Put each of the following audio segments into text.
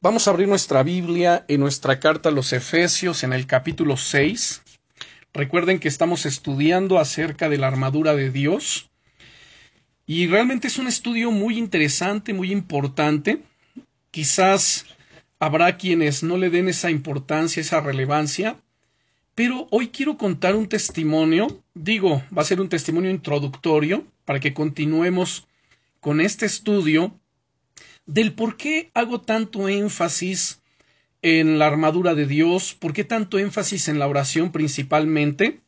Vamos a abrir nuestra Biblia en nuestra carta a los Efesios en el capítulo 6. Recuerden que estamos estudiando acerca de la armadura de Dios. Y realmente es un estudio muy interesante, muy importante. Quizás habrá quienes no le den esa importancia, esa relevancia. Pero hoy quiero contar un testimonio. Digo, va a ser un testimonio introductorio para que continuemos con este estudio del por qué hago tanto énfasis en la armadura de Dios, por qué tanto énfasis en la oración principalmente.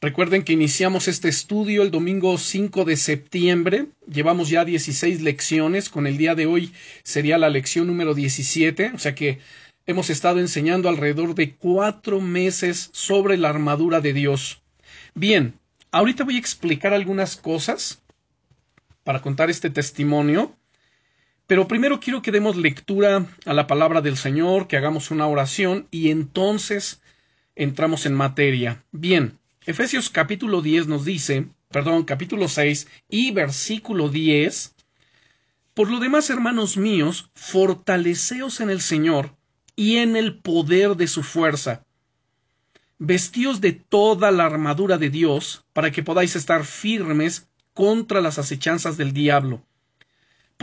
Recuerden que iniciamos este estudio el domingo 5 de septiembre, llevamos ya 16 lecciones, con el día de hoy sería la lección número 17, o sea que hemos estado enseñando alrededor de cuatro meses sobre la armadura de Dios. Bien, ahorita voy a explicar algunas cosas para contar este testimonio pero primero quiero que demos lectura a la palabra del Señor, que hagamos una oración y entonces entramos en materia. Bien, Efesios capítulo 10 nos dice, perdón, capítulo 6 y versículo 10, Por lo demás, hermanos míos, fortaleceos en el Señor y en el poder de su fuerza. Vestíos de toda la armadura de Dios para que podáis estar firmes contra las acechanzas del diablo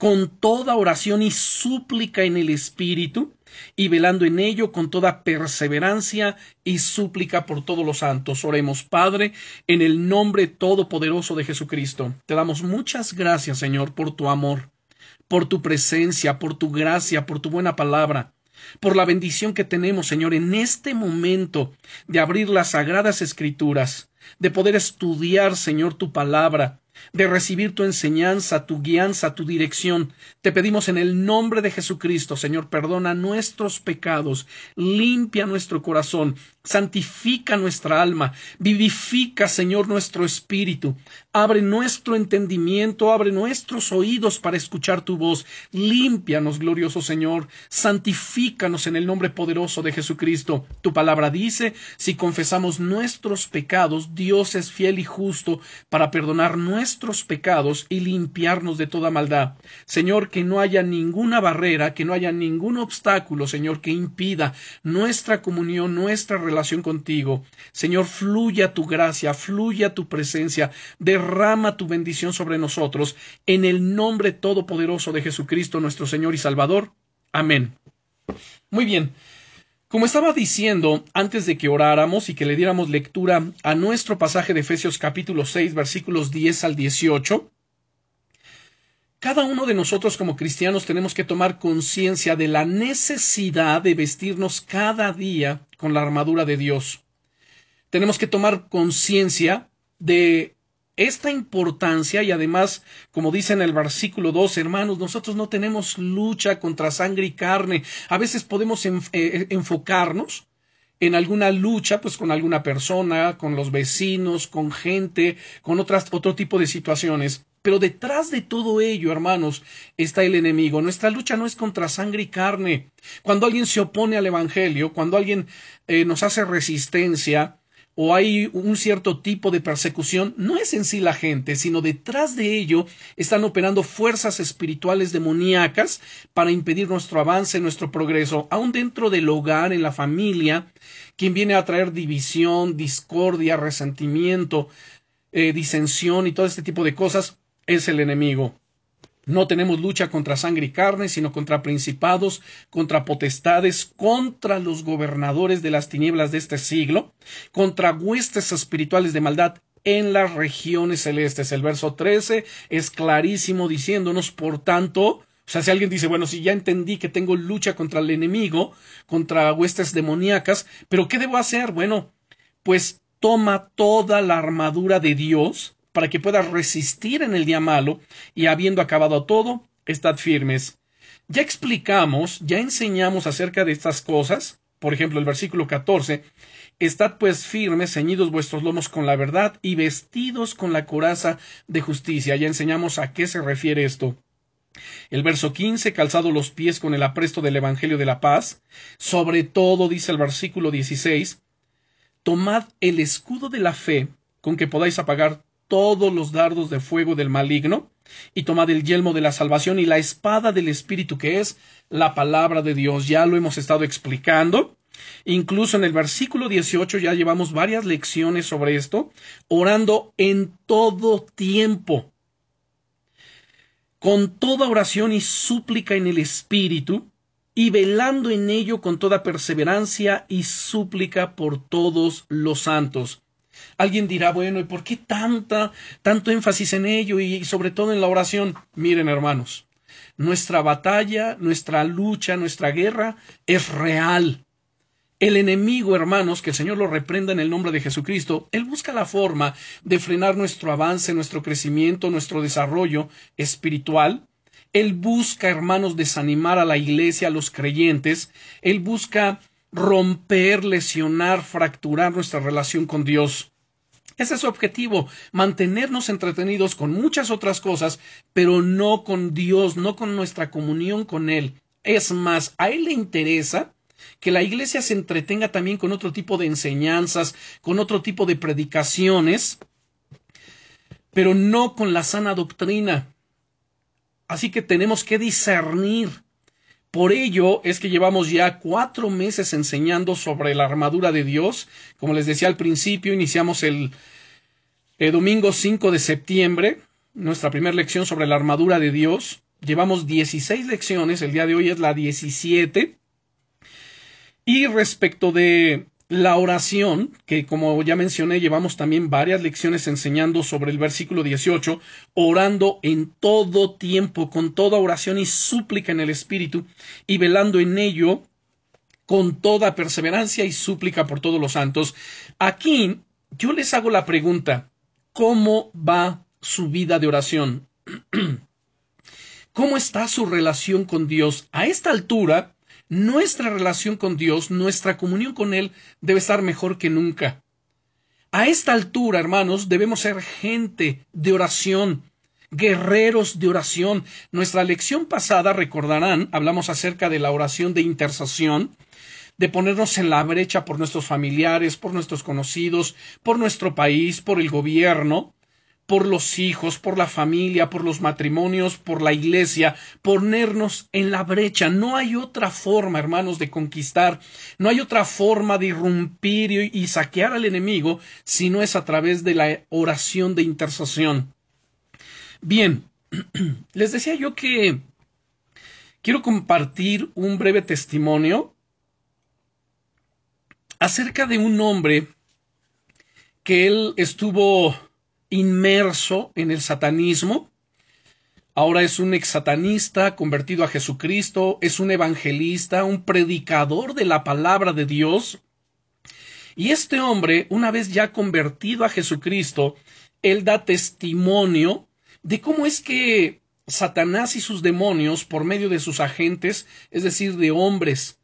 con toda oración y súplica en el Espíritu, y velando en ello con toda perseverancia y súplica por todos los santos. Oremos, Padre, en el nombre todopoderoso de Jesucristo. Te damos muchas gracias, Señor, por tu amor, por tu presencia, por tu gracia, por tu buena palabra por la bendición que tenemos, Señor, en este momento de abrir las sagradas escrituras, de poder estudiar, Señor, tu palabra, de recibir tu enseñanza, tu guianza, tu dirección. Te pedimos en el nombre de Jesucristo, Señor, perdona nuestros pecados, limpia nuestro corazón, santifica nuestra alma, vivifica, Señor, nuestro espíritu, abre nuestro entendimiento, abre nuestros oídos para escuchar tu voz, límpianos, glorioso Señor, santifícanos en el nombre poderoso de Jesucristo. Tu palabra dice, si confesamos nuestros pecados, Dios es fiel y justo para perdonar nuestros pecados y limpiarnos de toda maldad. Señor, que no haya ninguna barrera, que no haya ningún obstáculo, Señor, que impida nuestra comunión, nuestra relación contigo. Señor, fluya tu gracia, fluya tu presencia, derrama tu bendición sobre nosotros, en el nombre todopoderoso de Jesucristo, nuestro Señor y Salvador. Amén. Muy bien. Como estaba diciendo antes de que oráramos y que le diéramos lectura a nuestro pasaje de Efesios capítulo 6 versículos 10 al 18, cada uno de nosotros como cristianos tenemos que tomar conciencia de la necesidad de vestirnos cada día con la armadura de Dios. Tenemos que tomar conciencia de esta importancia y además, como dice en el versículo 2, hermanos, nosotros no tenemos lucha contra sangre y carne. A veces podemos eh, enfocarnos en alguna lucha, pues con alguna persona, con los vecinos, con gente, con otras, otro tipo de situaciones. Pero detrás de todo ello, hermanos, está el enemigo. Nuestra lucha no es contra sangre y carne. Cuando alguien se opone al Evangelio, cuando alguien eh, nos hace resistencia, o hay un cierto tipo de persecución, no es en sí la gente, sino detrás de ello están operando fuerzas espirituales demoníacas para impedir nuestro avance, nuestro progreso, aun dentro del hogar, en la familia, quien viene a traer división, discordia, resentimiento, eh, disensión y todo este tipo de cosas, es el enemigo. No tenemos lucha contra sangre y carne, sino contra principados, contra potestades, contra los gobernadores de las tinieblas de este siglo, contra huestes espirituales de maldad en las regiones celestes. El verso 13 es clarísimo diciéndonos, por tanto, o sea, si alguien dice, bueno, si ya entendí que tengo lucha contra el enemigo, contra huestes demoníacas, pero ¿qué debo hacer? Bueno, pues toma toda la armadura de Dios para que puedas resistir en el día malo y habiendo acabado todo, estad firmes. Ya explicamos, ya enseñamos acerca de estas cosas, por ejemplo, el versículo 14, Estad pues firmes, ceñidos vuestros lomos con la verdad y vestidos con la coraza de justicia. Ya enseñamos a qué se refiere esto. El verso 15, calzado los pies con el apresto del Evangelio de la paz. Sobre todo, dice el versículo 16, tomad el escudo de la fe con que podáis apagar todos los dardos de fuego del maligno, y tomad el yelmo de la salvación y la espada del Espíritu que es la palabra de Dios. Ya lo hemos estado explicando. Incluso en el versículo 18 ya llevamos varias lecciones sobre esto, orando en todo tiempo, con toda oración y súplica en el Espíritu, y velando en ello con toda perseverancia y súplica por todos los santos. Alguien dirá, bueno, ¿y por qué tanta, tanto énfasis en ello y sobre todo en la oración? Miren, hermanos, nuestra batalla, nuestra lucha, nuestra guerra es real. El enemigo, hermanos, que el Señor lo reprenda en el nombre de Jesucristo, Él busca la forma de frenar nuestro avance, nuestro crecimiento, nuestro desarrollo espiritual. Él busca, hermanos, desanimar a la iglesia, a los creyentes. Él busca romper, lesionar, fracturar nuestra relación con Dios. Ese es su objetivo, mantenernos entretenidos con muchas otras cosas, pero no con Dios, no con nuestra comunión con Él. Es más, a Él le interesa que la iglesia se entretenga también con otro tipo de enseñanzas, con otro tipo de predicaciones, pero no con la sana doctrina. Así que tenemos que discernir. Por ello es que llevamos ya cuatro meses enseñando sobre la armadura de Dios. Como les decía al principio, iniciamos el, el domingo 5 de septiembre, nuestra primera lección sobre la armadura de Dios. Llevamos 16 lecciones, el día de hoy es la 17. Y respecto de la oración, que como ya mencioné, llevamos también varias lecciones enseñando sobre el versículo 18, orando en todo tiempo, con toda oración y súplica en el Espíritu, y velando en ello con toda perseverancia y súplica por todos los santos. Aquí yo les hago la pregunta, ¿cómo va su vida de oración? ¿Cómo está su relación con Dios? A esta altura, nuestra relación con Dios, nuestra comunión con Él debe estar mejor que nunca. A esta altura, hermanos, debemos ser gente de oración, guerreros de oración. Nuestra lección pasada, recordarán, hablamos acerca de la oración de intercesión, de ponernos en la brecha por nuestros familiares, por nuestros conocidos, por nuestro país, por el gobierno, por los hijos, por la familia, por los matrimonios, por la iglesia, ponernos en la brecha. No hay otra forma, hermanos, de conquistar, no hay otra forma de irrumpir y, saquear al enemigo si no es a través de la oración de intercesión. Bien, les decía yo que quiero compartir un breve testimonio acerca de un hombre que él estuvo inmerso en el satanismo. Ahora es un exsatanista convertido a Jesucristo, es un evangelista, un predicador de la palabra de Dios. Y este hombre, una vez ya convertido a Jesucristo, él da testimonio de cómo es que Satanás y sus demonios, por medio de sus agentes, es decir, de hombres,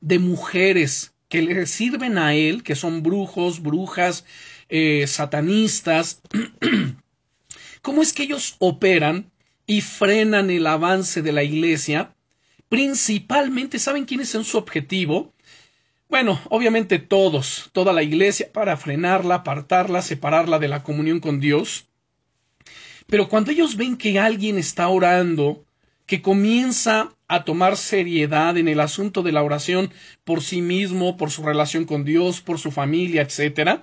de mujeres que le sirven a él, que son brujos, brujas, eh, satanistas, cómo es que ellos operan y frenan el avance de la iglesia, principalmente, ¿saben quiénes son su objetivo? Bueno, obviamente todos, toda la iglesia, para frenarla, apartarla, separarla de la comunión con Dios. Pero cuando ellos ven que alguien está orando, que comienza a tomar seriedad en el asunto de la oración por sí mismo, por su relación con Dios, por su familia, etcétera,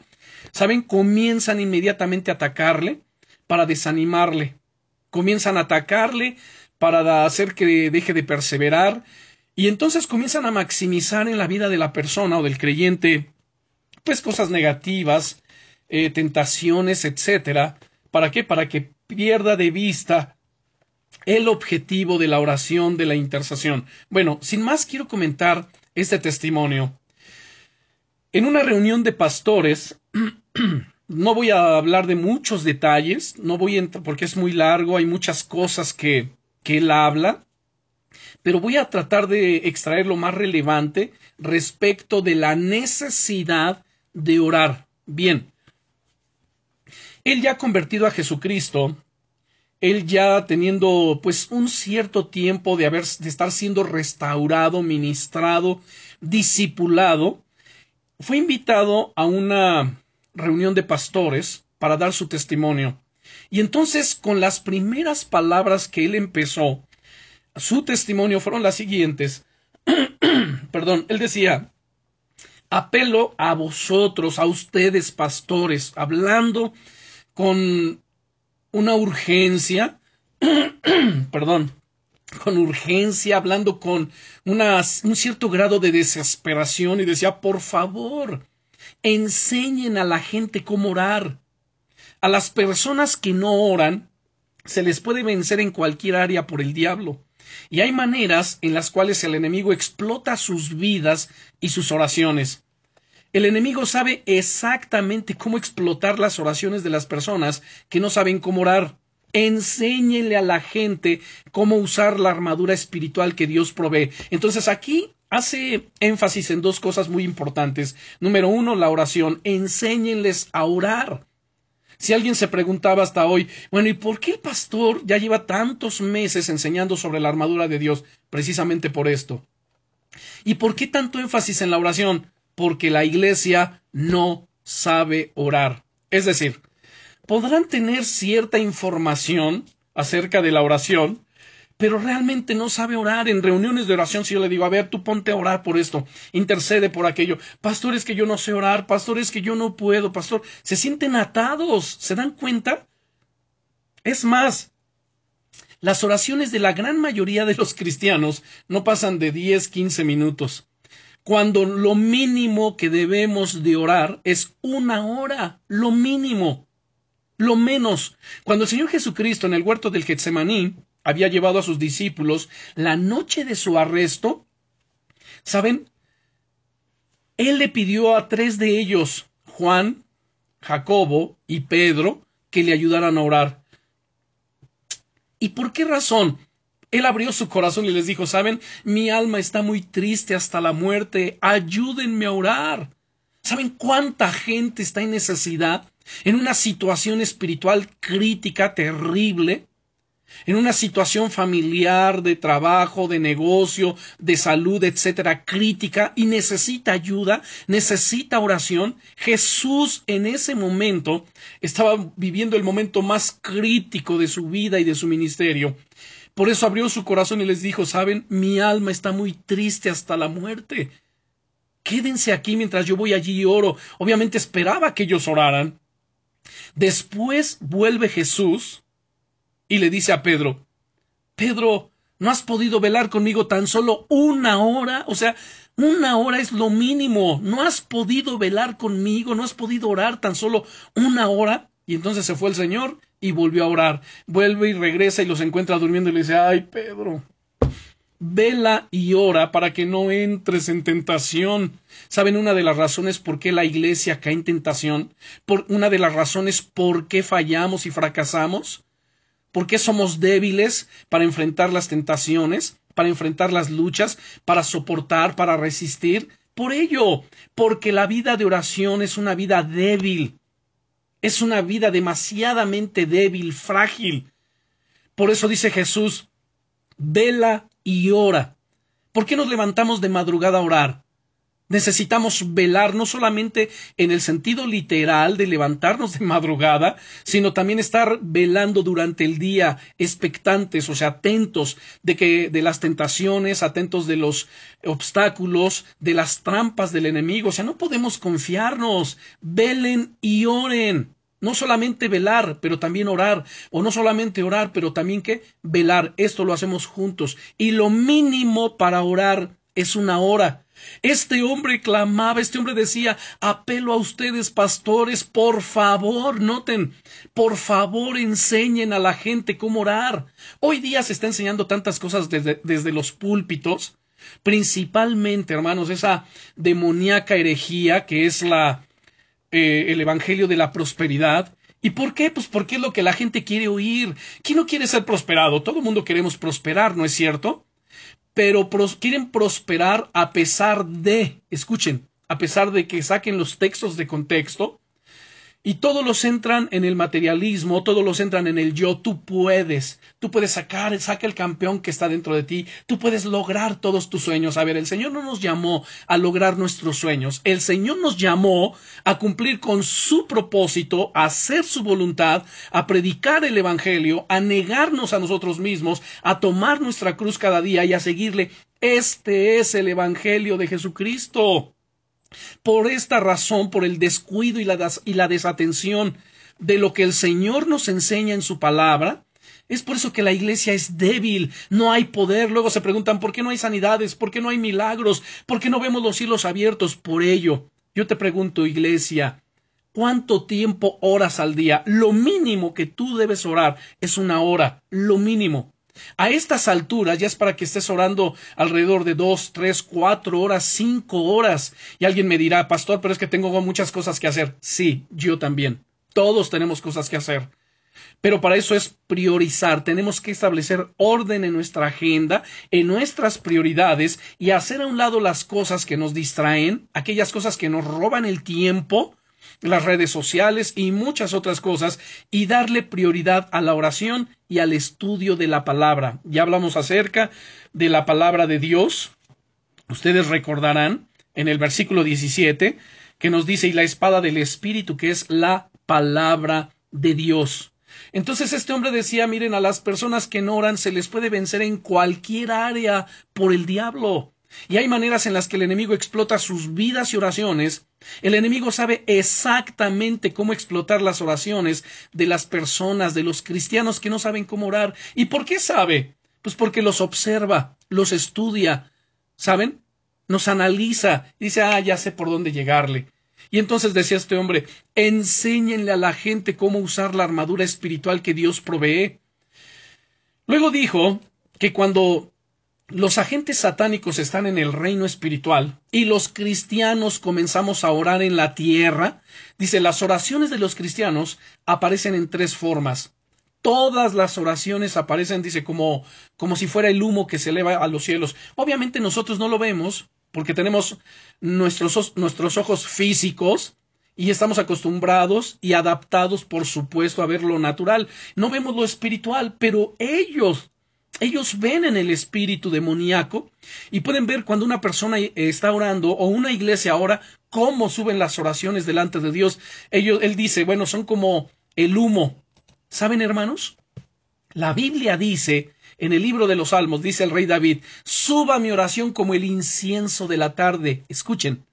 ¿saben? Comienzan inmediatamente a atacarle para desanimarle. comienzan a atacarle para hacer que deje de perseverar, y entonces comienzan a maximizar en la vida de la persona o del creyente, pues cosas negativas, eh, tentaciones, etcétera. ¿Para qué? Para que pierda de vista el objetivo de la oración, de la intercesión. Bueno, sin más quiero comentar este testimonio. En una reunión de pastores, no voy a hablar de muchos detalles, no voy a entrar porque es muy largo, hay muchas cosas que, que él habla, pero voy a tratar de extraer lo más relevante respecto de la necesidad de orar. Bien, él ya ha convertido a Jesucristo, él ya teniendo pues un cierto tiempo de haber de estar siendo restaurado, ministrado, discipulado, fue invitado a una reunión de pastores para dar su testimonio. Y entonces, con las primeras palabras que él empezó, su testimonio fueron las siguientes. Perdón, él decía, apelo a vosotros, a ustedes, pastores, hablando con una urgencia, perdón, con urgencia, hablando con un cierto grado de desesperación y decía, por favor, enseñen a la gente cómo orar. A las personas que no oran, se les puede vencer en cualquier área por el diablo. Y hay maneras en las cuales el enemigo explota sus vidas y sus oraciones. El enemigo sabe exactamente cómo explotar las oraciones de las personas que no saben cómo orar. Enséñenle a la gente cómo usar la armadura espiritual que Dios provee. Entonces aquí hace énfasis en dos cosas muy importantes. Número uno, la oración. Enséñenles a orar. Si alguien se preguntaba hasta hoy, bueno, ¿y por qué el pastor ya lleva tantos meses enseñando sobre la armadura de Dios? Precisamente por esto. ¿Y por qué tanto énfasis en la oración? porque la iglesia no sabe orar. Es decir, podrán tener cierta información acerca de la oración, pero realmente no sabe orar. En reuniones de oración, si yo le digo, a ver, tú ponte a orar por esto, intercede por aquello. Pastor, es que yo no sé orar, pastor, es que yo no puedo, pastor. Se sienten atados, ¿se dan cuenta? Es más, las oraciones de la gran mayoría de los cristianos no pasan de 10, 15 minutos cuando lo mínimo que debemos de orar es una hora, lo mínimo, lo menos. Cuando el Señor Jesucristo en el huerto del Getsemaní había llevado a sus discípulos la noche de su arresto, ¿saben? Él le pidió a tres de ellos, Juan, Jacobo y Pedro, que le ayudaran a orar. ¿Y por qué razón? Él abrió su corazón y les dijo, saben, mi alma está muy triste hasta la muerte, ayúdenme a orar. ¿Saben cuánta gente está en necesidad? En una situación espiritual crítica, terrible, en una situación familiar, de trabajo, de negocio, de salud, etcétera, crítica, y necesita ayuda, necesita oración. Jesús en ese momento estaba viviendo el momento más crítico de su vida y de su ministerio. Por eso abrió su corazón y les dijo, saben, mi alma está muy triste hasta la muerte. Quédense aquí mientras yo voy allí y oro. Obviamente esperaba que ellos oraran. Después vuelve Jesús y le dice a Pedro, Pedro, ¿no has podido velar conmigo tan solo una hora? O sea, una hora es lo mínimo. ¿No has podido velar conmigo? ¿No has podido orar tan solo una hora? Y entonces se fue el Señor y volvió a orar. Vuelve y regresa y los encuentra durmiendo y le dice, ay Pedro, vela y ora para que no entres en tentación. ¿Saben una de las razones por qué la iglesia cae en tentación? Por una de las razones por qué fallamos y fracasamos? ¿Por qué somos débiles para enfrentar las tentaciones, para enfrentar las luchas, para soportar, para resistir? Por ello, porque la vida de oración es una vida débil. Es una vida demasiadamente débil, frágil. Por eso dice Jesús, vela y ora. ¿Por qué nos levantamos de madrugada a orar? Necesitamos velar no solamente en el sentido literal de levantarnos de madrugada, sino también estar velando durante el día, expectantes, o sea, atentos de que de las tentaciones, atentos de los obstáculos, de las trampas del enemigo, o sea, no podemos confiarnos. Velen y oren. No solamente velar, pero también orar. O no solamente orar, pero también que velar. Esto lo hacemos juntos. Y lo mínimo para orar es una hora. Este hombre clamaba, este hombre decía, apelo a ustedes, pastores, por favor, noten, por favor enseñen a la gente cómo orar. Hoy día se está enseñando tantas cosas desde, desde los púlpitos, principalmente, hermanos, esa demoníaca herejía que es la, eh, el Evangelio de la prosperidad. ¿Y por qué? Pues porque es lo que la gente quiere oír. ¿Quién no quiere ser prosperado? Todo el mundo queremos prosperar, ¿no es cierto? Pero quieren prosperar a pesar de, escuchen, a pesar de que saquen los textos de contexto, y todos los entran en el materialismo, todos los entran en el yo, tú puedes, tú puedes sacar, saca el campeón que está dentro de ti, tú puedes lograr todos tus sueños. A ver, el Señor no nos llamó a lograr nuestros sueños, el Señor nos llamó a cumplir con su propósito, a hacer su voluntad, a predicar el Evangelio, a negarnos a nosotros mismos, a tomar nuestra cruz cada día y a seguirle. Este es el Evangelio de Jesucristo. Por esta razón, por el descuido y la, y la desatención de lo que el Señor nos enseña en su palabra, es por eso que la iglesia es débil, no hay poder. Luego se preguntan por qué no hay sanidades, por qué no hay milagros, por qué no vemos los cielos abiertos. Por ello, yo te pregunto, iglesia, ¿cuánto tiempo oras al día? Lo mínimo que tú debes orar es una hora, lo mínimo. A estas alturas ya es para que estés orando alrededor de dos, tres, cuatro horas, cinco horas. Y alguien me dirá, pastor, pero es que tengo muchas cosas que hacer. Sí, yo también. Todos tenemos cosas que hacer. Pero para eso es priorizar. Tenemos que establecer orden en nuestra agenda, en nuestras prioridades y hacer a un lado las cosas que nos distraen, aquellas cosas que nos roban el tiempo las redes sociales y muchas otras cosas y darle prioridad a la oración y al estudio de la palabra. Ya hablamos acerca de la palabra de Dios. Ustedes recordarán en el versículo 17 que nos dice y la espada del Espíritu que es la palabra de Dios. Entonces este hombre decía, miren, a las personas que no oran se les puede vencer en cualquier área por el diablo. Y hay maneras en las que el enemigo explota sus vidas y oraciones. El enemigo sabe exactamente cómo explotar las oraciones de las personas, de los cristianos que no saben cómo orar. ¿Y por qué sabe? Pues porque los observa, los estudia, ¿saben? Nos analiza dice, ah, ya sé por dónde llegarle. Y entonces decía este hombre, enséñenle a la gente cómo usar la armadura espiritual que Dios provee. Luego dijo que cuando los agentes satánicos están en el reino espiritual y los cristianos comenzamos a orar en la tierra, dice, las oraciones de los cristianos aparecen en tres formas. Todas las oraciones aparecen, dice, como, como si fuera el humo que se eleva a los cielos. Obviamente nosotros no lo vemos porque tenemos nuestros, nuestros ojos físicos y estamos acostumbrados y adaptados, por supuesto, a ver lo natural. No vemos lo espiritual, pero ellos ellos ven en el espíritu demoníaco y pueden ver cuando una persona está orando o una iglesia ora cómo suben las oraciones delante de Dios. Ellos, él dice, bueno, son como el humo. ¿Saben, hermanos? La Biblia dice en el libro de los Salmos, dice el rey David, suba mi oración como el incienso de la tarde. Escuchen.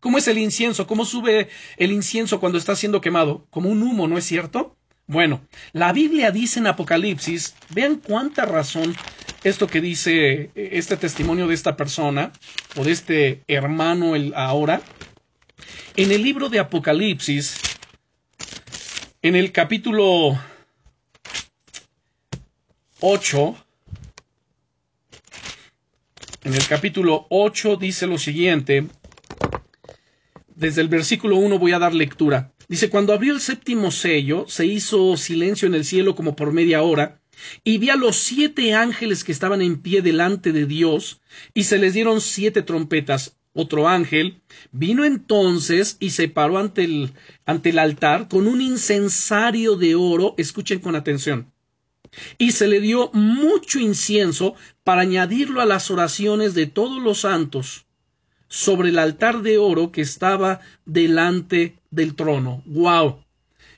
¿Cómo es el incienso? ¿Cómo sube el incienso cuando está siendo quemado? Como un humo, ¿no es cierto? Bueno, la Biblia dice en Apocalipsis, vean cuánta razón esto que dice este testimonio de esta persona o de este hermano el ahora. En el libro de Apocalipsis, en el capítulo 8, en el capítulo 8 dice lo siguiente, desde el versículo 1 voy a dar lectura. Dice, cuando abrió el séptimo sello, se hizo silencio en el cielo como por media hora, y vi a los siete ángeles que estaban en pie delante de Dios, y se les dieron siete trompetas. Otro ángel vino entonces y se paró ante el, ante el altar con un incensario de oro, escuchen con atención, y se le dio mucho incienso para añadirlo a las oraciones de todos los santos sobre el altar de oro que estaba delante del trono. ¡Wow!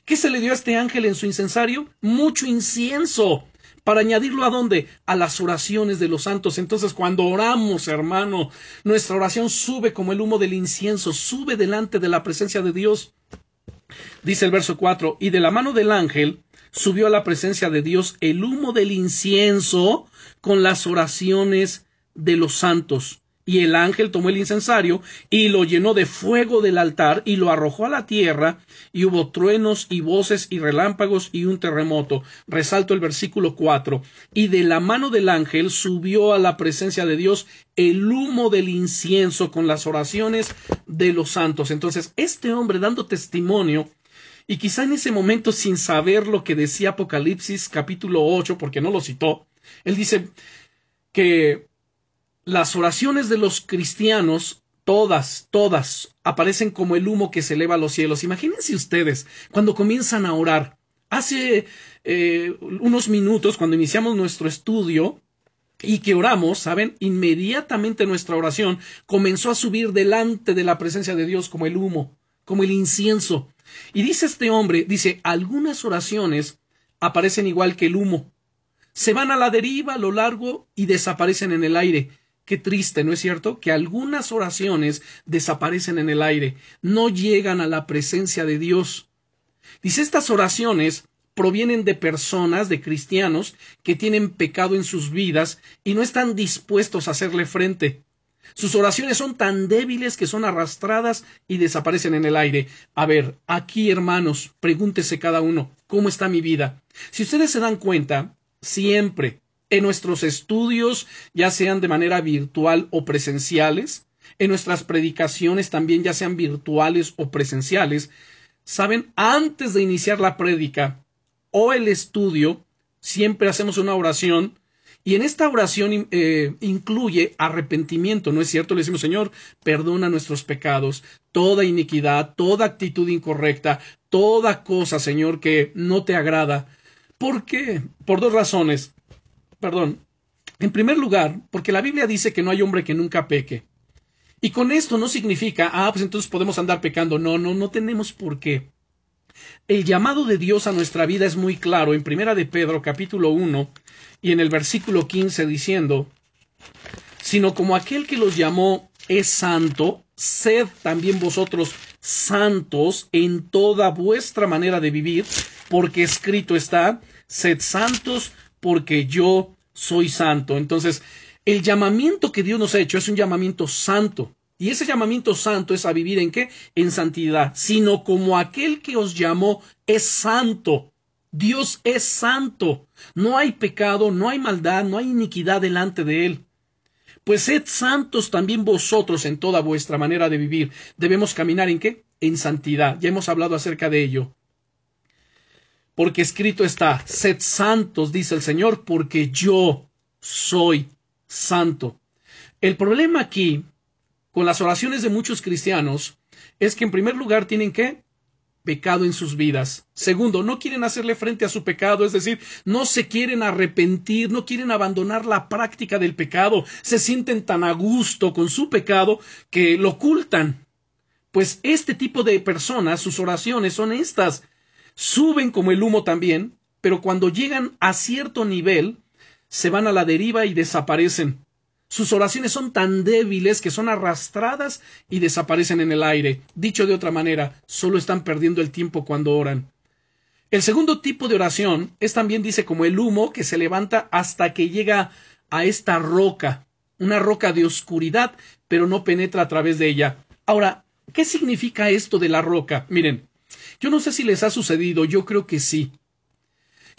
¿Qué se le dio a este ángel en su incensario? Mucho incienso. Para añadirlo a dónde? A las oraciones de los santos. Entonces, cuando oramos, hermano, nuestra oración sube como el humo del incienso, sube delante de la presencia de Dios. Dice el verso 4, y de la mano del ángel subió a la presencia de Dios el humo del incienso con las oraciones de los santos. Y el ángel tomó el incensario y lo llenó de fuego del altar y lo arrojó a la tierra y hubo truenos y voces y relámpagos y un terremoto. Resalto el versículo 4. Y de la mano del ángel subió a la presencia de Dios el humo del incienso con las oraciones de los santos. Entonces, este hombre dando testimonio y quizá en ese momento sin saber lo que decía Apocalipsis capítulo 8 porque no lo citó, él dice que las oraciones de los cristianos, todas, todas, aparecen como el humo que se eleva a los cielos. Imagínense ustedes, cuando comienzan a orar. Hace eh, unos minutos, cuando iniciamos nuestro estudio, y que oramos, ¿saben? Inmediatamente nuestra oración comenzó a subir delante de la presencia de Dios como el humo, como el incienso. Y dice este hombre, dice, algunas oraciones aparecen igual que el humo. Se van a la deriva a lo largo y desaparecen en el aire. Qué triste, ¿no es cierto? Que algunas oraciones desaparecen en el aire, no llegan a la presencia de Dios. Dice, estas oraciones provienen de personas, de cristianos, que tienen pecado en sus vidas y no están dispuestos a hacerle frente. Sus oraciones son tan débiles que son arrastradas y desaparecen en el aire. A ver, aquí hermanos, pregúntese cada uno, ¿cómo está mi vida? Si ustedes se dan cuenta, siempre, en nuestros estudios, ya sean de manera virtual o presenciales, en nuestras predicaciones también, ya sean virtuales o presenciales, saben, antes de iniciar la prédica o el estudio, siempre hacemos una oración y en esta oración eh, incluye arrepentimiento, ¿no es cierto? Le decimos, Señor, perdona nuestros pecados, toda iniquidad, toda actitud incorrecta, toda cosa, Señor, que no te agrada. ¿Por qué? Por dos razones perdón, en primer lugar, porque la Biblia dice que no hay hombre que nunca peque. Y con esto no significa, ah, pues entonces podemos andar pecando. No, no, no tenemos por qué. El llamado de Dios a nuestra vida es muy claro en Primera de Pedro capítulo 1 y en el versículo 15 diciendo, sino como aquel que los llamó es santo, sed también vosotros santos en toda vuestra manera de vivir, porque escrito está, sed santos porque yo soy santo. Entonces, el llamamiento que Dios nos ha hecho es un llamamiento santo. Y ese llamamiento santo es a vivir en qué? En santidad, sino como aquel que os llamó es santo. Dios es santo. No hay pecado, no hay maldad, no hay iniquidad delante de él. Pues sed santos también vosotros en toda vuestra manera de vivir. Debemos caminar en qué? En santidad. Ya hemos hablado acerca de ello porque escrito está, sed santos, dice el Señor, porque yo soy santo. El problema aquí, con las oraciones de muchos cristianos, es que en primer lugar tienen que pecado en sus vidas. Segundo, no quieren hacerle frente a su pecado, es decir, no se quieren arrepentir, no quieren abandonar la práctica del pecado, se sienten tan a gusto con su pecado que lo ocultan. Pues este tipo de personas, sus oraciones son estas, suben como el humo también, pero cuando llegan a cierto nivel, se van a la deriva y desaparecen. Sus oraciones son tan débiles que son arrastradas y desaparecen en el aire. Dicho de otra manera, solo están perdiendo el tiempo cuando oran. El segundo tipo de oración es también dice como el humo que se levanta hasta que llega a esta roca, una roca de oscuridad, pero no penetra a través de ella. Ahora, ¿qué significa esto de la roca? Miren, yo no sé si les ha sucedido, yo creo que sí.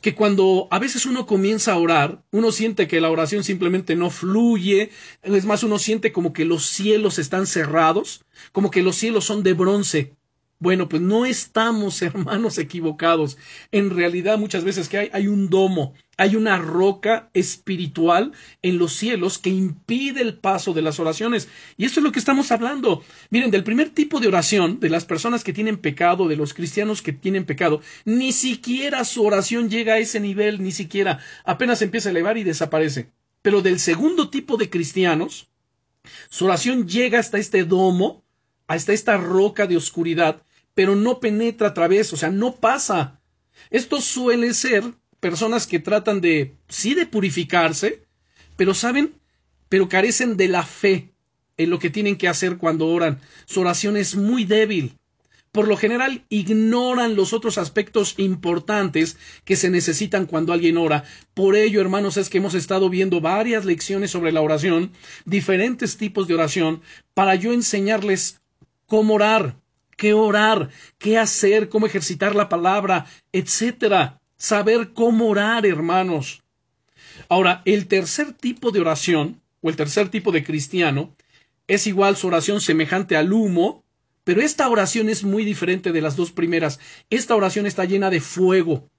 Que cuando a veces uno comienza a orar, uno siente que la oración simplemente no fluye, es más, uno siente como que los cielos están cerrados, como que los cielos son de bronce, bueno, pues no estamos, hermanos, equivocados. En realidad, muchas veces que hay, hay un domo, hay una roca espiritual en los cielos que impide el paso de las oraciones. Y esto es lo que estamos hablando. Miren, del primer tipo de oración, de las personas que tienen pecado, de los cristianos que tienen pecado, ni siquiera su oración llega a ese nivel, ni siquiera apenas empieza a elevar y desaparece. Pero del segundo tipo de cristianos, su oración llega hasta este domo, hasta esta roca de oscuridad, pero no penetra a través, o sea, no pasa. Esto suele ser personas que tratan de, sí, de purificarse, pero saben, pero carecen de la fe en lo que tienen que hacer cuando oran. Su oración es muy débil. por lo general ignoran los otros aspectos importantes que se necesitan cuando alguien ora. Por ello, hermanos, es que hemos estado viendo varias lecciones sobre la oración, diferentes tipos de oración, para yo enseñarles cómo orar, qué orar, qué hacer, cómo ejercitar la palabra, etcétera. Saber cómo orar, hermanos. Ahora, el tercer tipo de oración, o el tercer tipo de cristiano, es igual su oración semejante al humo, pero esta oración es muy diferente de las dos primeras. Esta oración está llena de fuego.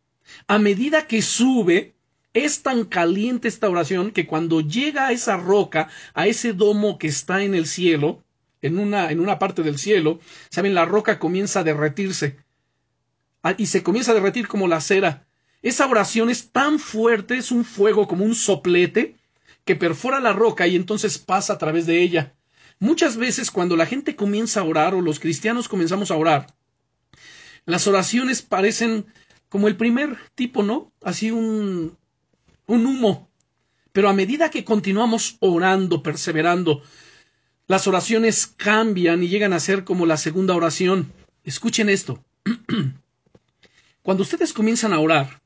A medida que sube, es tan caliente esta oración que cuando llega a esa roca, a ese domo que está en el cielo, en una, en una parte del cielo, saben, la roca comienza a derretirse. Ah, y se comienza a derretir como la cera. Esa oración es tan fuerte, es un fuego como un soplete, que perfora la roca y entonces pasa a través de ella. Muchas veces cuando la gente comienza a orar o los cristianos comenzamos a orar, las oraciones parecen como el primer tipo, ¿no? Así un, un humo. Pero a medida que continuamos orando, perseverando, las oraciones cambian y llegan a ser como la segunda oración. Escuchen esto. Cuando ustedes comienzan a orar,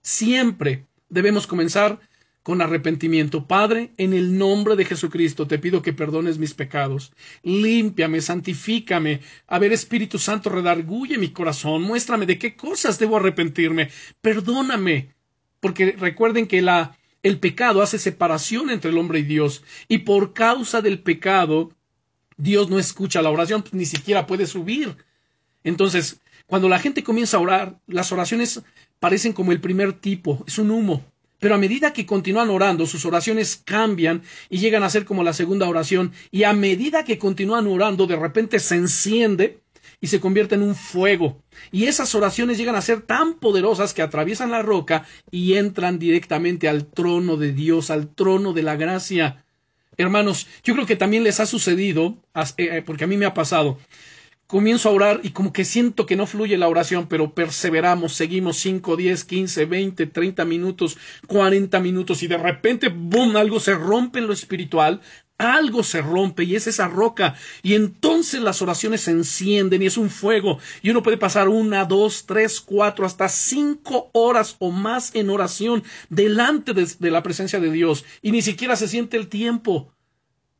siempre debemos comenzar con arrepentimiento. Padre, en el nombre de Jesucristo te pido que perdones mis pecados. Límpiame, santifícame. A ver, Espíritu Santo, redarguye mi corazón. Muéstrame de qué cosas debo arrepentirme. Perdóname. Porque recuerden que la, el pecado hace separación entre el hombre y Dios. Y por causa del pecado, Dios no escucha la oración, ni siquiera puede subir. Entonces, cuando la gente comienza a orar, las oraciones parecen como el primer tipo, es un humo. Pero a medida que continúan orando, sus oraciones cambian y llegan a ser como la segunda oración. Y a medida que continúan orando, de repente se enciende y se convierte en un fuego. Y esas oraciones llegan a ser tan poderosas que atraviesan la roca y entran directamente al trono de Dios, al trono de la gracia. Hermanos, yo creo que también les ha sucedido, eh, porque a mí me ha pasado, comienzo a orar y como que siento que no fluye la oración, pero perseveramos, seguimos 5, 10, 15, 20, 30 minutos, 40 minutos y de repente, ¡boom!, algo se rompe en lo espiritual, algo se rompe y es esa roca y entonces las oraciones se encienden y es un fuego y uno puede pasar una, dos, tres, cuatro, hasta cinco horas o más en oración delante de la presencia de Dios y ni siquiera se siente el tiempo.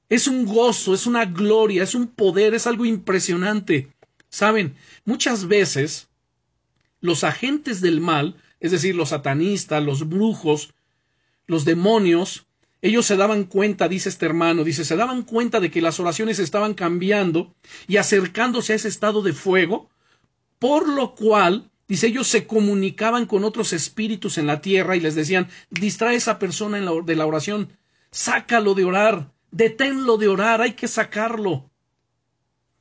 Es un gozo, es una gloria, es un poder, es algo impresionante. Saben, muchas veces los agentes del mal, es decir, los satanistas, los brujos, los demonios, ellos se daban cuenta, dice este hermano, dice, se daban cuenta de que las oraciones estaban cambiando y acercándose a ese estado de fuego, por lo cual, dice, ellos se comunicaban con otros espíritus en la tierra y les decían, distrae a esa persona de la oración, sácalo de orar, deténlo de orar, hay que sacarlo.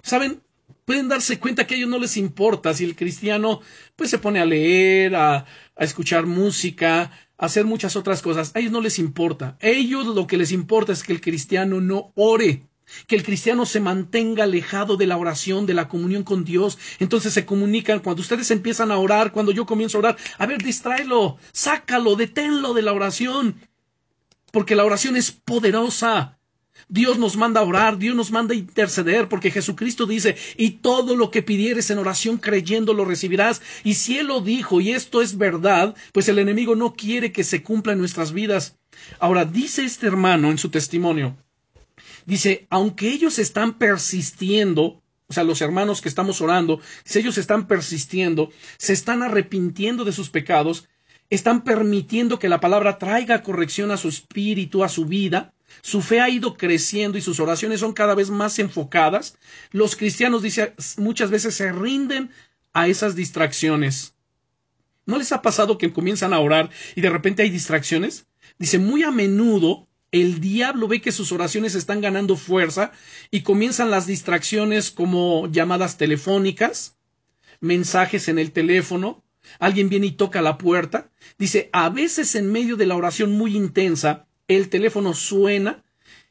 ¿Saben? Pueden darse cuenta que a ellos no les importa si el cristiano pues se pone a leer, a, a escuchar música, hacer muchas otras cosas. A ellos no les importa. A ellos lo que les importa es que el cristiano no ore que el cristiano se mantenga alejado de la oración, de la comunión con Dios. Entonces se comunican cuando ustedes empiezan a orar, cuando yo comienzo a orar, a ver, distráelo, sácalo, deténlo de la oración, porque la oración es poderosa. Dios nos manda a orar, Dios nos manda a interceder, porque Jesucristo dice, y todo lo que pidieres en oración creyendo lo recibirás. Y si Él lo dijo, y esto es verdad, pues el enemigo no quiere que se cumpla en nuestras vidas. Ahora, dice este hermano en su testimonio, dice, aunque ellos están persistiendo, o sea, los hermanos que estamos orando, si ellos están persistiendo, se están arrepintiendo de sus pecados, están permitiendo que la palabra traiga corrección a su espíritu, a su vida, su fe ha ido creciendo y sus oraciones son cada vez más enfocadas. Los cristianos, dice, muchas veces se rinden a esas distracciones. ¿No les ha pasado que comienzan a orar y de repente hay distracciones? Dice, muy a menudo el diablo ve que sus oraciones están ganando fuerza y comienzan las distracciones como llamadas telefónicas, mensajes en el teléfono, alguien viene y toca la puerta. Dice, a veces en medio de la oración muy intensa, el teléfono suena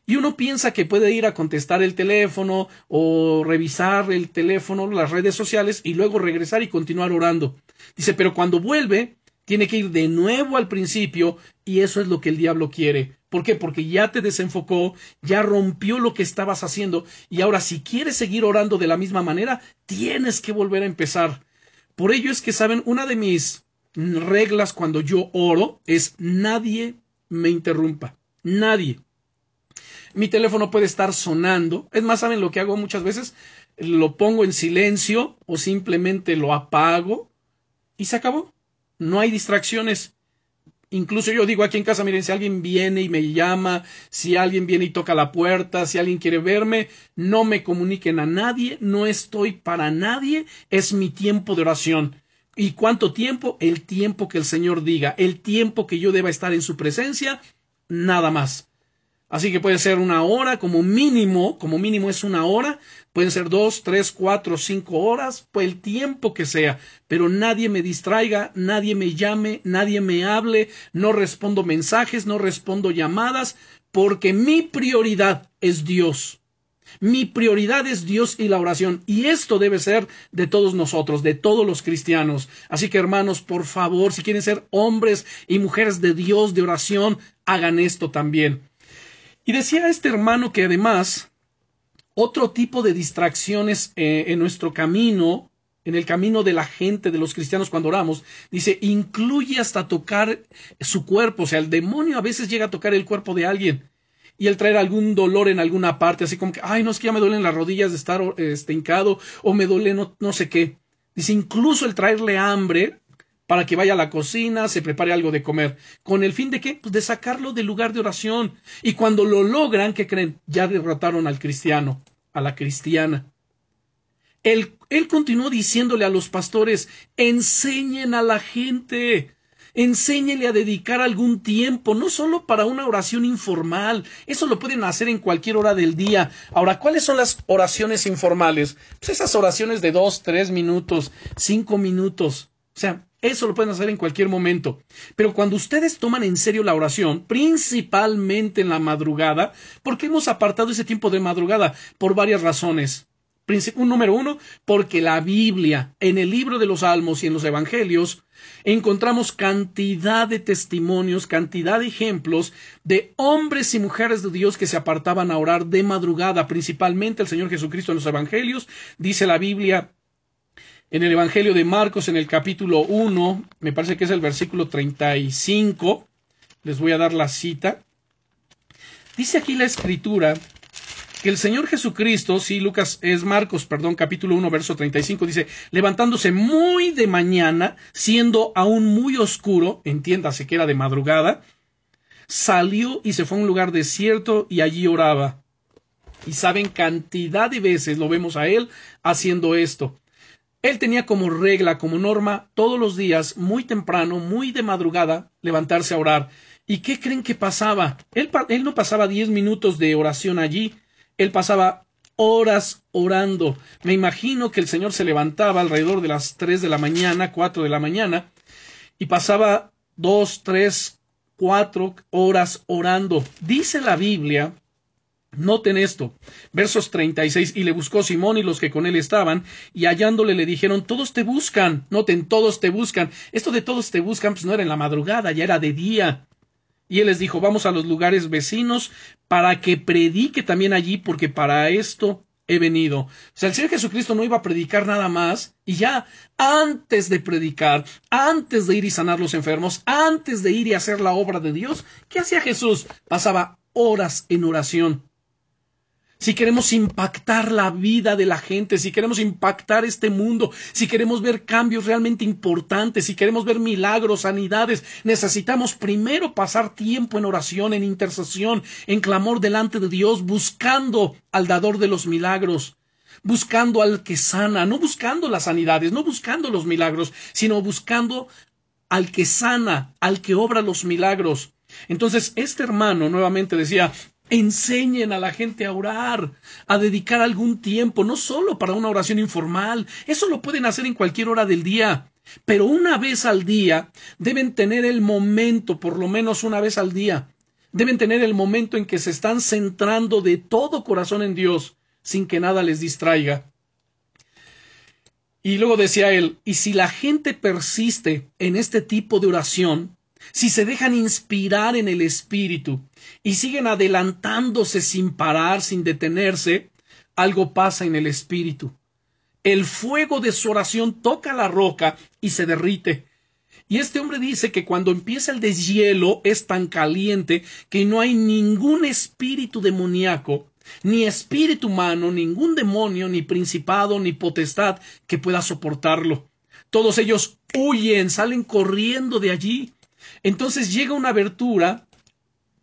y uno piensa que puede ir a contestar el teléfono o revisar el teléfono, las redes sociales y luego regresar y continuar orando. Dice, pero cuando vuelve, tiene que ir de nuevo al principio y eso es lo que el diablo quiere, ¿Por qué? Porque ya te desenfocó, ya rompió lo que estabas haciendo y ahora si quieres seguir orando de la misma manera, tienes que volver a empezar. Por ello es que, saben, una de mis reglas cuando yo oro es nadie me interrumpa. Nadie. Mi teléfono puede estar sonando. Es más, ¿saben lo que hago muchas veces? Lo pongo en silencio o simplemente lo apago y se acabó. No hay distracciones. Incluso yo digo aquí en casa, miren, si alguien viene y me llama, si alguien viene y toca la puerta, si alguien quiere verme, no me comuniquen a nadie, no estoy para nadie, es mi tiempo de oración. ¿Y cuánto tiempo? El tiempo que el Señor diga, el tiempo que yo deba estar en su presencia, nada más. Así que puede ser una hora como mínimo, como mínimo es una hora, pueden ser dos, tres, cuatro, cinco horas, pues el tiempo que sea, pero nadie me distraiga, nadie me llame, nadie me hable, no respondo mensajes, no respondo llamadas, porque mi prioridad es Dios. Mi prioridad es Dios y la oración. Y esto debe ser de todos nosotros, de todos los cristianos. Así que hermanos, por favor, si quieren ser hombres y mujeres de Dios, de oración, hagan esto también. Y decía este hermano que además otro tipo de distracciones eh, en nuestro camino, en el camino de la gente, de los cristianos cuando oramos, dice, incluye hasta tocar su cuerpo, o sea, el demonio a veces llega a tocar el cuerpo de alguien y el traer algún dolor en alguna parte, así como que, ay, no es que ya me duelen las rodillas de estar este, hincado o me duele no, no sé qué. Dice, incluso el traerle hambre para que vaya a la cocina, se prepare algo de comer, con el fin de qué? Pues de sacarlo del lugar de oración. Y cuando lo logran, ¿qué creen? Ya derrotaron al cristiano, a la cristiana. Él, él continuó diciéndole a los pastores, enseñen a la gente, enséñenle a dedicar algún tiempo, no solo para una oración informal, eso lo pueden hacer en cualquier hora del día. Ahora, ¿cuáles son las oraciones informales? Pues esas oraciones de dos, tres minutos, cinco minutos. O sea, eso lo pueden hacer en cualquier momento. Pero cuando ustedes toman en serio la oración, principalmente en la madrugada, ¿por qué hemos apartado ese tiempo de madrugada? Por varias razones. Un número uno, porque la Biblia, en el libro de los Salmos y en los Evangelios, encontramos cantidad de testimonios, cantidad de ejemplos de hombres y mujeres de Dios que se apartaban a orar de madrugada, principalmente el Señor Jesucristo en los Evangelios. Dice la Biblia en el Evangelio de Marcos, en el capítulo 1, me parece que es el versículo 35, les voy a dar la cita. Dice aquí la escritura que el Señor Jesucristo, sí, Lucas, es Marcos, perdón, capítulo 1, verso 35, dice, levantándose muy de mañana, siendo aún muy oscuro, entiéndase que era de madrugada, salió y se fue a un lugar desierto y allí oraba. Y saben, cantidad de veces lo vemos a él haciendo esto. Él tenía como regla, como norma, todos los días, muy temprano, muy de madrugada, levantarse a orar. ¿Y qué creen que pasaba? Él, él no pasaba diez minutos de oración allí, él pasaba horas orando. Me imagino que el Señor se levantaba alrededor de las tres de la mañana, cuatro de la mañana, y pasaba dos, tres, cuatro horas orando. Dice la Biblia Noten esto, versos 36, y le buscó Simón y los que con él estaban, y hallándole le dijeron, todos te buscan, noten, todos te buscan. Esto de todos te buscan, pues no era en la madrugada, ya era de día. Y él les dijo, vamos a los lugares vecinos para que predique también allí, porque para esto he venido. O sea, el Señor Jesucristo no iba a predicar nada más, y ya antes de predicar, antes de ir y sanar los enfermos, antes de ir y hacer la obra de Dios, ¿qué hacía Jesús? Pasaba horas en oración si queremos impactar la vida de la gente, si queremos impactar este mundo, si queremos ver cambios realmente importantes, si queremos ver milagros, sanidades, necesitamos primero pasar tiempo en oración, en intercesión, en clamor delante de Dios, buscando al dador de los milagros buscando al que sana, no buscando las sanidades, no buscando los milagros, sino buscando al que sana, al que obra los milagros. Entonces, este hermano nuevamente decía, Enseñen a la gente a orar, a dedicar algún tiempo, no solo para una oración informal, eso lo pueden hacer en cualquier hora del día, pero una vez al día deben tener el momento, por lo menos una vez al día, deben tener el momento en que se están centrando de todo corazón en Dios, sin que nada les distraiga. Y luego decía él, y si la gente persiste en este tipo de oración, si se dejan inspirar en el Espíritu y siguen adelantándose sin parar, sin detenerse, algo pasa en el Espíritu. El fuego de su oración toca la roca y se derrite. Y este hombre dice que cuando empieza el deshielo es tan caliente que no hay ningún espíritu demoníaco, ni espíritu humano, ningún demonio, ni principado, ni potestad que pueda soportarlo. Todos ellos huyen, salen corriendo de allí. Entonces llega una abertura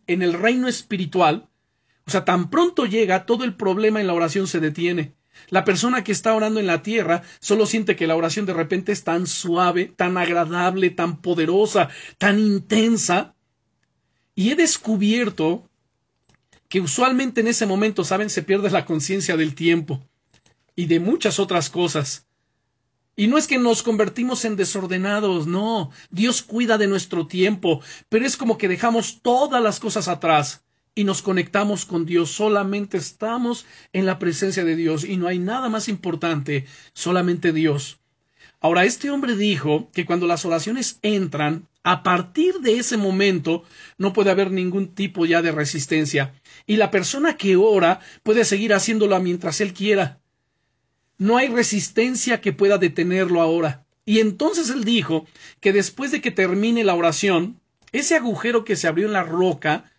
en el reino espiritual. O sea, tan pronto llega, todo el problema en la oración se detiene. La persona que está orando en la tierra solo siente que la oración de repente es tan suave, tan agradable, tan poderosa, tan intensa. Y he descubierto que usualmente en ese momento, saben, se pierde la conciencia del tiempo y de muchas otras cosas. Y no es que nos convertimos en desordenados, no. Dios cuida de nuestro tiempo, pero es como que dejamos todas las cosas atrás y nos conectamos con Dios. Solamente estamos en la presencia de Dios y no hay nada más importante, solamente Dios. Ahora, este hombre dijo que cuando las oraciones entran, a partir de ese momento no puede haber ningún tipo ya de resistencia y la persona que ora puede seguir haciéndolo mientras él quiera. No hay resistencia que pueda detenerlo ahora. Y entonces él dijo que después de que termine la oración, ese agujero que se abrió en la roca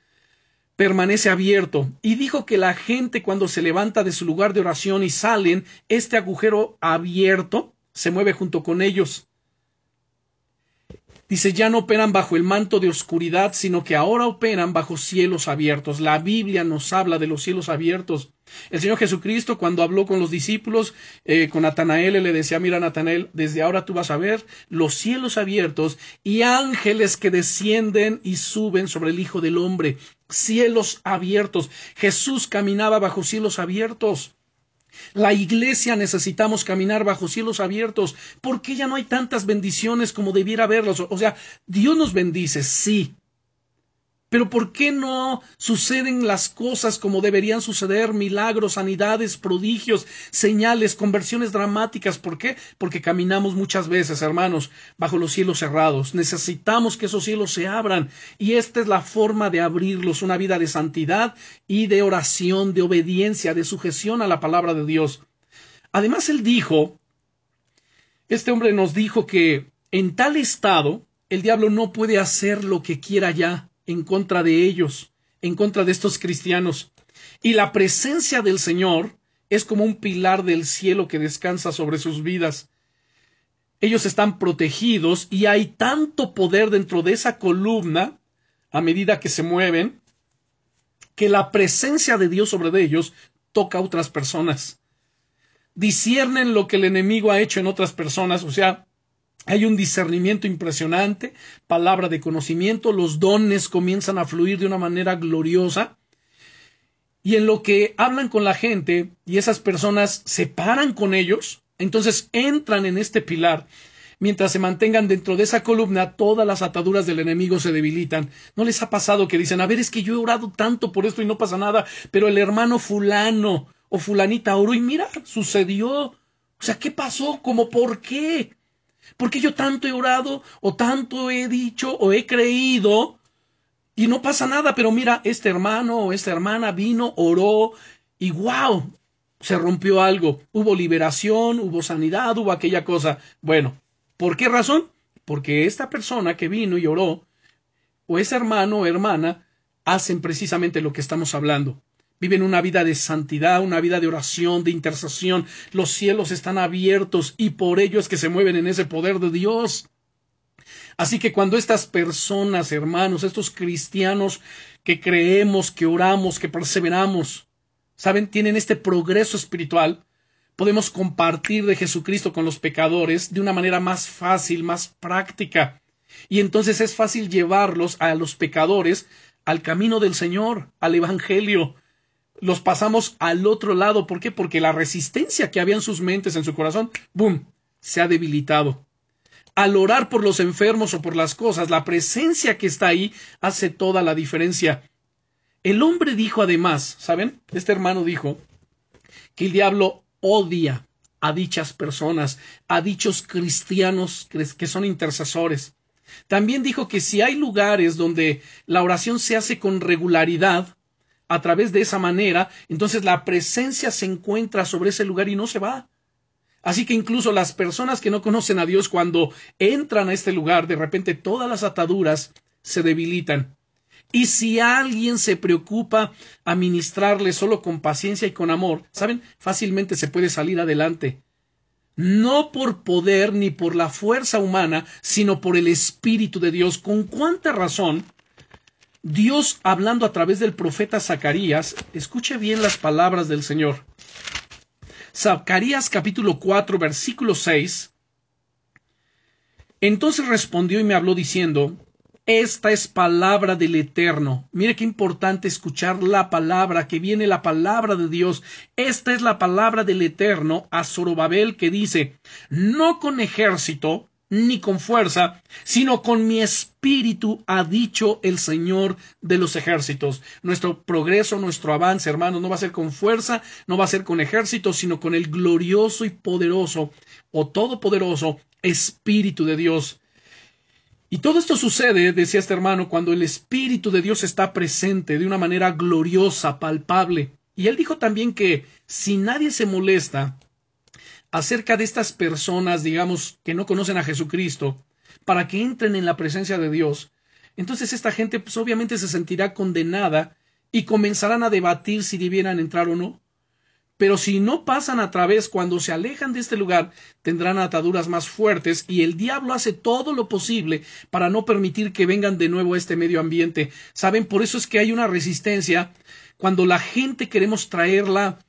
permanece abierto. Y dijo que la gente cuando se levanta de su lugar de oración y salen, este agujero abierto se mueve junto con ellos. Dice, ya no operan bajo el manto de oscuridad, sino que ahora operan bajo cielos abiertos. La Biblia nos habla de los cielos abiertos. El Señor Jesucristo, cuando habló con los discípulos, eh, con Natanael, le decía, mira Natanael, desde ahora tú vas a ver los cielos abiertos y ángeles que descienden y suben sobre el Hijo del Hombre. Cielos abiertos. Jesús caminaba bajo cielos abiertos. La iglesia necesitamos caminar bajo cielos abiertos. ¿Por qué ya no hay tantas bendiciones como debiera haberlos? O sea, Dios nos bendice, sí, pero ¿por qué no suceden las cosas como deberían suceder? Milagros, sanidades, prodigios, señales, conversiones dramáticas. ¿Por qué? Porque caminamos muchas veces, hermanos, bajo los cielos cerrados. Necesitamos que esos cielos se abran. Y esta es la forma de abrirlos, una vida de santidad y de oración, de obediencia, de sujeción a la palabra de Dios. Además, él dijo, este hombre nos dijo que en tal estado el diablo no puede hacer lo que quiera ya en contra de ellos, en contra de estos cristianos. Y la presencia del Señor es como un pilar del cielo que descansa sobre sus vidas. Ellos están protegidos y hay tanto poder dentro de esa columna a medida que se mueven que la presencia de Dios sobre ellos toca a otras personas. Disciernen lo que el enemigo ha hecho en otras personas, o sea, hay un discernimiento impresionante, palabra de conocimiento, los dones comienzan a fluir de una manera gloriosa. Y en lo que hablan con la gente y esas personas se paran con ellos, entonces entran en este pilar. Mientras se mantengan dentro de esa columna, todas las ataduras del enemigo se debilitan. ¿No les ha pasado que dicen, a ver, es que yo he orado tanto por esto y no pasa nada, pero el hermano fulano o fulanita oró y mira, sucedió. O sea, ¿qué pasó? ¿Cómo por qué? Porque yo tanto he orado o tanto he dicho o he creído y no pasa nada, pero mira, este hermano o esta hermana vino, oró y wow, se rompió algo, hubo liberación, hubo sanidad, hubo aquella cosa. Bueno, ¿por qué razón? Porque esta persona que vino y oró, o ese hermano o hermana, hacen precisamente lo que estamos hablando viven una vida de santidad, una vida de oración, de intercesión. Los cielos están abiertos y por ello es que se mueven en ese poder de Dios. Así que cuando estas personas, hermanos, estos cristianos que creemos, que oramos, que perseveramos, saben, tienen este progreso espiritual, podemos compartir de Jesucristo con los pecadores de una manera más fácil, más práctica. Y entonces es fácil llevarlos a los pecadores al camino del Señor, al Evangelio, los pasamos al otro lado. ¿Por qué? Porque la resistencia que había en sus mentes, en su corazón, ¡boom!, se ha debilitado. Al orar por los enfermos o por las cosas, la presencia que está ahí hace toda la diferencia. El hombre dijo además, ¿saben? Este hermano dijo que el diablo odia a dichas personas, a dichos cristianos que son intercesores. También dijo que si hay lugares donde la oración se hace con regularidad, a través de esa manera, entonces la presencia se encuentra sobre ese lugar y no se va. Así que incluso las personas que no conocen a Dios cuando entran a este lugar, de repente todas las ataduras se debilitan. Y si alguien se preocupa a ministrarle solo con paciencia y con amor, ¿saben? Fácilmente se puede salir adelante. No por poder ni por la fuerza humana, sino por el Espíritu de Dios. ¿Con cuánta razón? Dios hablando a través del profeta Zacarías, escuche bien las palabras del Señor. Zacarías capítulo 4 versículo 6. Entonces respondió y me habló diciendo, esta es palabra del Eterno. Mire qué importante escuchar la palabra, que viene la palabra de Dios. Esta es la palabra del Eterno a Zorobabel que dice, no con ejército, ni con fuerza, sino con mi espíritu, ha dicho el Señor de los ejércitos. Nuestro progreso, nuestro avance, hermanos, no va a ser con fuerza, no va a ser con ejército, sino con el glorioso y poderoso o todopoderoso Espíritu de Dios. Y todo esto sucede, decía este hermano, cuando el Espíritu de Dios está presente de una manera gloriosa, palpable. Y él dijo también que si nadie se molesta acerca de estas personas, digamos, que no conocen a Jesucristo, para que entren en la presencia de Dios, entonces esta gente pues obviamente se sentirá condenada y comenzarán a debatir si debieran entrar o no. Pero si no pasan a través, cuando se alejan de este lugar, tendrán ataduras más fuertes y el diablo hace todo lo posible para no permitir que vengan de nuevo a este medio ambiente. Saben, por eso es que hay una resistencia cuando la gente queremos traerla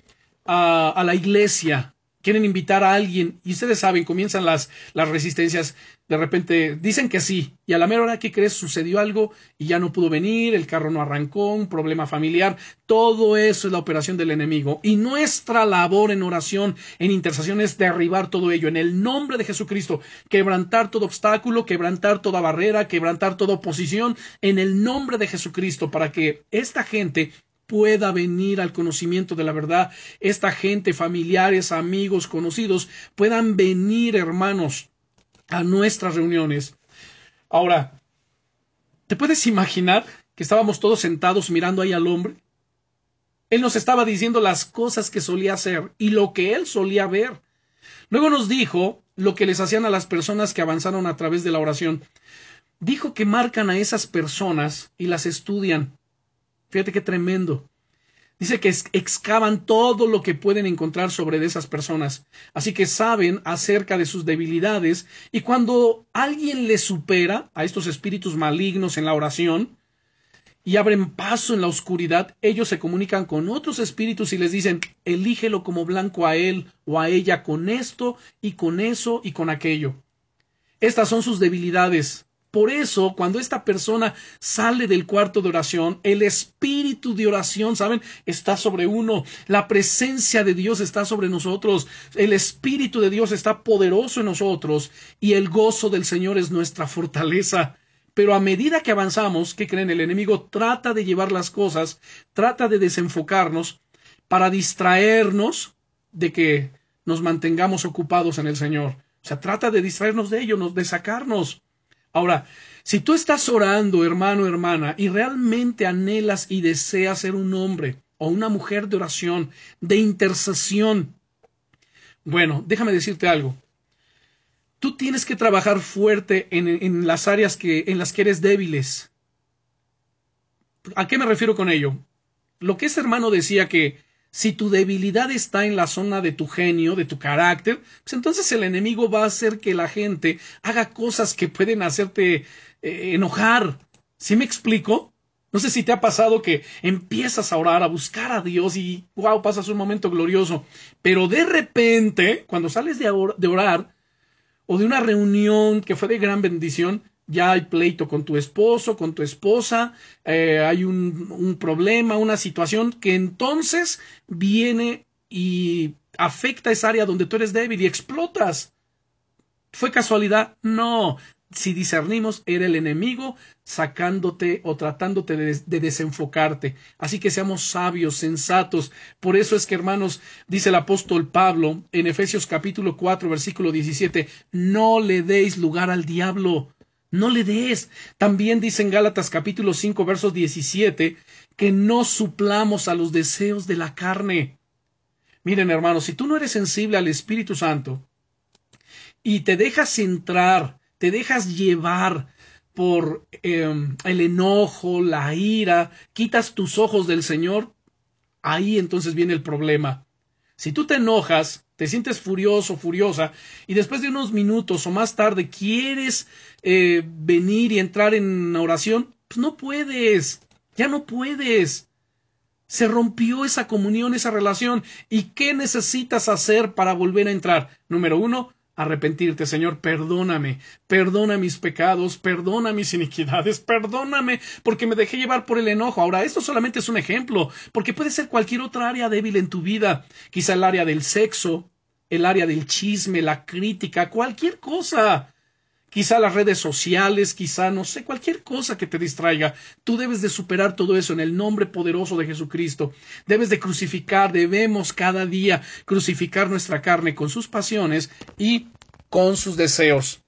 a, a la iglesia, quieren invitar a alguien y ustedes saben, comienzan las, las resistencias, de repente dicen que sí y a la mera hora que crees sucedió algo y ya no pudo venir, el carro no arrancó, un problema familiar, todo eso es la operación del enemigo. Y nuestra labor en oración, en intercesión es derribar todo ello. En el nombre de Jesucristo, quebrantar todo obstáculo, quebrantar toda barrera, quebrantar toda oposición. En el nombre de Jesucristo para que esta gente pueda venir al conocimiento de la verdad, esta gente, familiares, amigos, conocidos, puedan venir, hermanos, a nuestras reuniones. Ahora, ¿te puedes imaginar que estábamos todos sentados mirando ahí al hombre? Él nos estaba diciendo las cosas que solía hacer y lo que él solía ver. Luego nos dijo lo que les hacían a las personas que avanzaron a través de la oración. Dijo que marcan a esas personas y las estudian Fíjate qué tremendo. Dice que excavan todo lo que pueden encontrar sobre esas personas. Así que saben acerca de sus debilidades y cuando alguien les supera a estos espíritus malignos en la oración y abren paso en la oscuridad, ellos se comunican con otros espíritus y les dicen, elígelo como blanco a él o a ella con esto y con eso y con aquello. Estas son sus debilidades. Por eso, cuando esta persona sale del cuarto de oración, el espíritu de oración, ¿saben? Está sobre uno. La presencia de Dios está sobre nosotros. El espíritu de Dios está poderoso en nosotros. Y el gozo del Señor es nuestra fortaleza. Pero a medida que avanzamos, ¿qué creen? El enemigo trata de llevar las cosas, trata de desenfocarnos para distraernos de que nos mantengamos ocupados en el Señor. O sea, trata de distraernos de ello, de sacarnos. Ahora, si tú estás orando, hermano, hermana, y realmente anhelas y deseas ser un hombre o una mujer de oración, de intercesión, bueno, déjame decirte algo. Tú tienes que trabajar fuerte en, en las áreas que, en las que eres débiles. ¿A qué me refiero con ello? Lo que ese hermano decía que si tu debilidad está en la zona de tu genio, de tu carácter, pues entonces el enemigo va a hacer que la gente haga cosas que pueden hacerte eh, enojar. ¿Sí me explico? No sé si te ha pasado que empiezas a orar, a buscar a Dios y wow, pasas un momento glorioso, pero de repente, cuando sales de orar o de una reunión que fue de gran bendición, ya hay pleito con tu esposo, con tu esposa, eh, hay un, un problema, una situación que entonces viene y afecta esa área donde tú eres débil y explotas. ¿Fue casualidad? No. Si discernimos, era el enemigo sacándote o tratándote de, de, desenfocarte. Así que seamos sabios, sensatos. Por eso es que, hermanos, dice el apóstol Pablo en Efesios capítulo 4, versículo 17, no le deis lugar al diablo No le des. También dice en Gálatas capítulo 5 versos 17 que no suplamos a los deseos de la carne. Miren hermanos, si tú no eres sensible al Espíritu Santo y te dejas entrar, te dejas llevar por em, el enojo, la ira, quitas tus ojos del Señor, ahí entonces viene el problema. Si tú te enojas, te sientes furioso, furiosa, y después de unos minutos o más tarde quieres eh, venir y entrar en oración, pues no puedes, ya no puedes. Se rompió esa comunión, esa relación. ¿Y qué necesitas hacer para volver a entrar? Número uno, arrepentirte, Señor, perdóname, perdona mis pecados, perdona mis iniquidades, perdóname porque me dejé llevar por el enojo. Ahora, esto solamente es un ejemplo, porque puede ser cualquier otra área débil en tu vida, quizá el área del sexo, el área del chisme, la crítica, cualquier cosa quizá las redes sociales, quizá no sé, cualquier cosa que te distraiga. Tú debes de superar todo eso en el nombre poderoso de Jesucristo. Debes de crucificar, debemos cada día crucificar nuestra carne con sus pasiones y con sus deseos.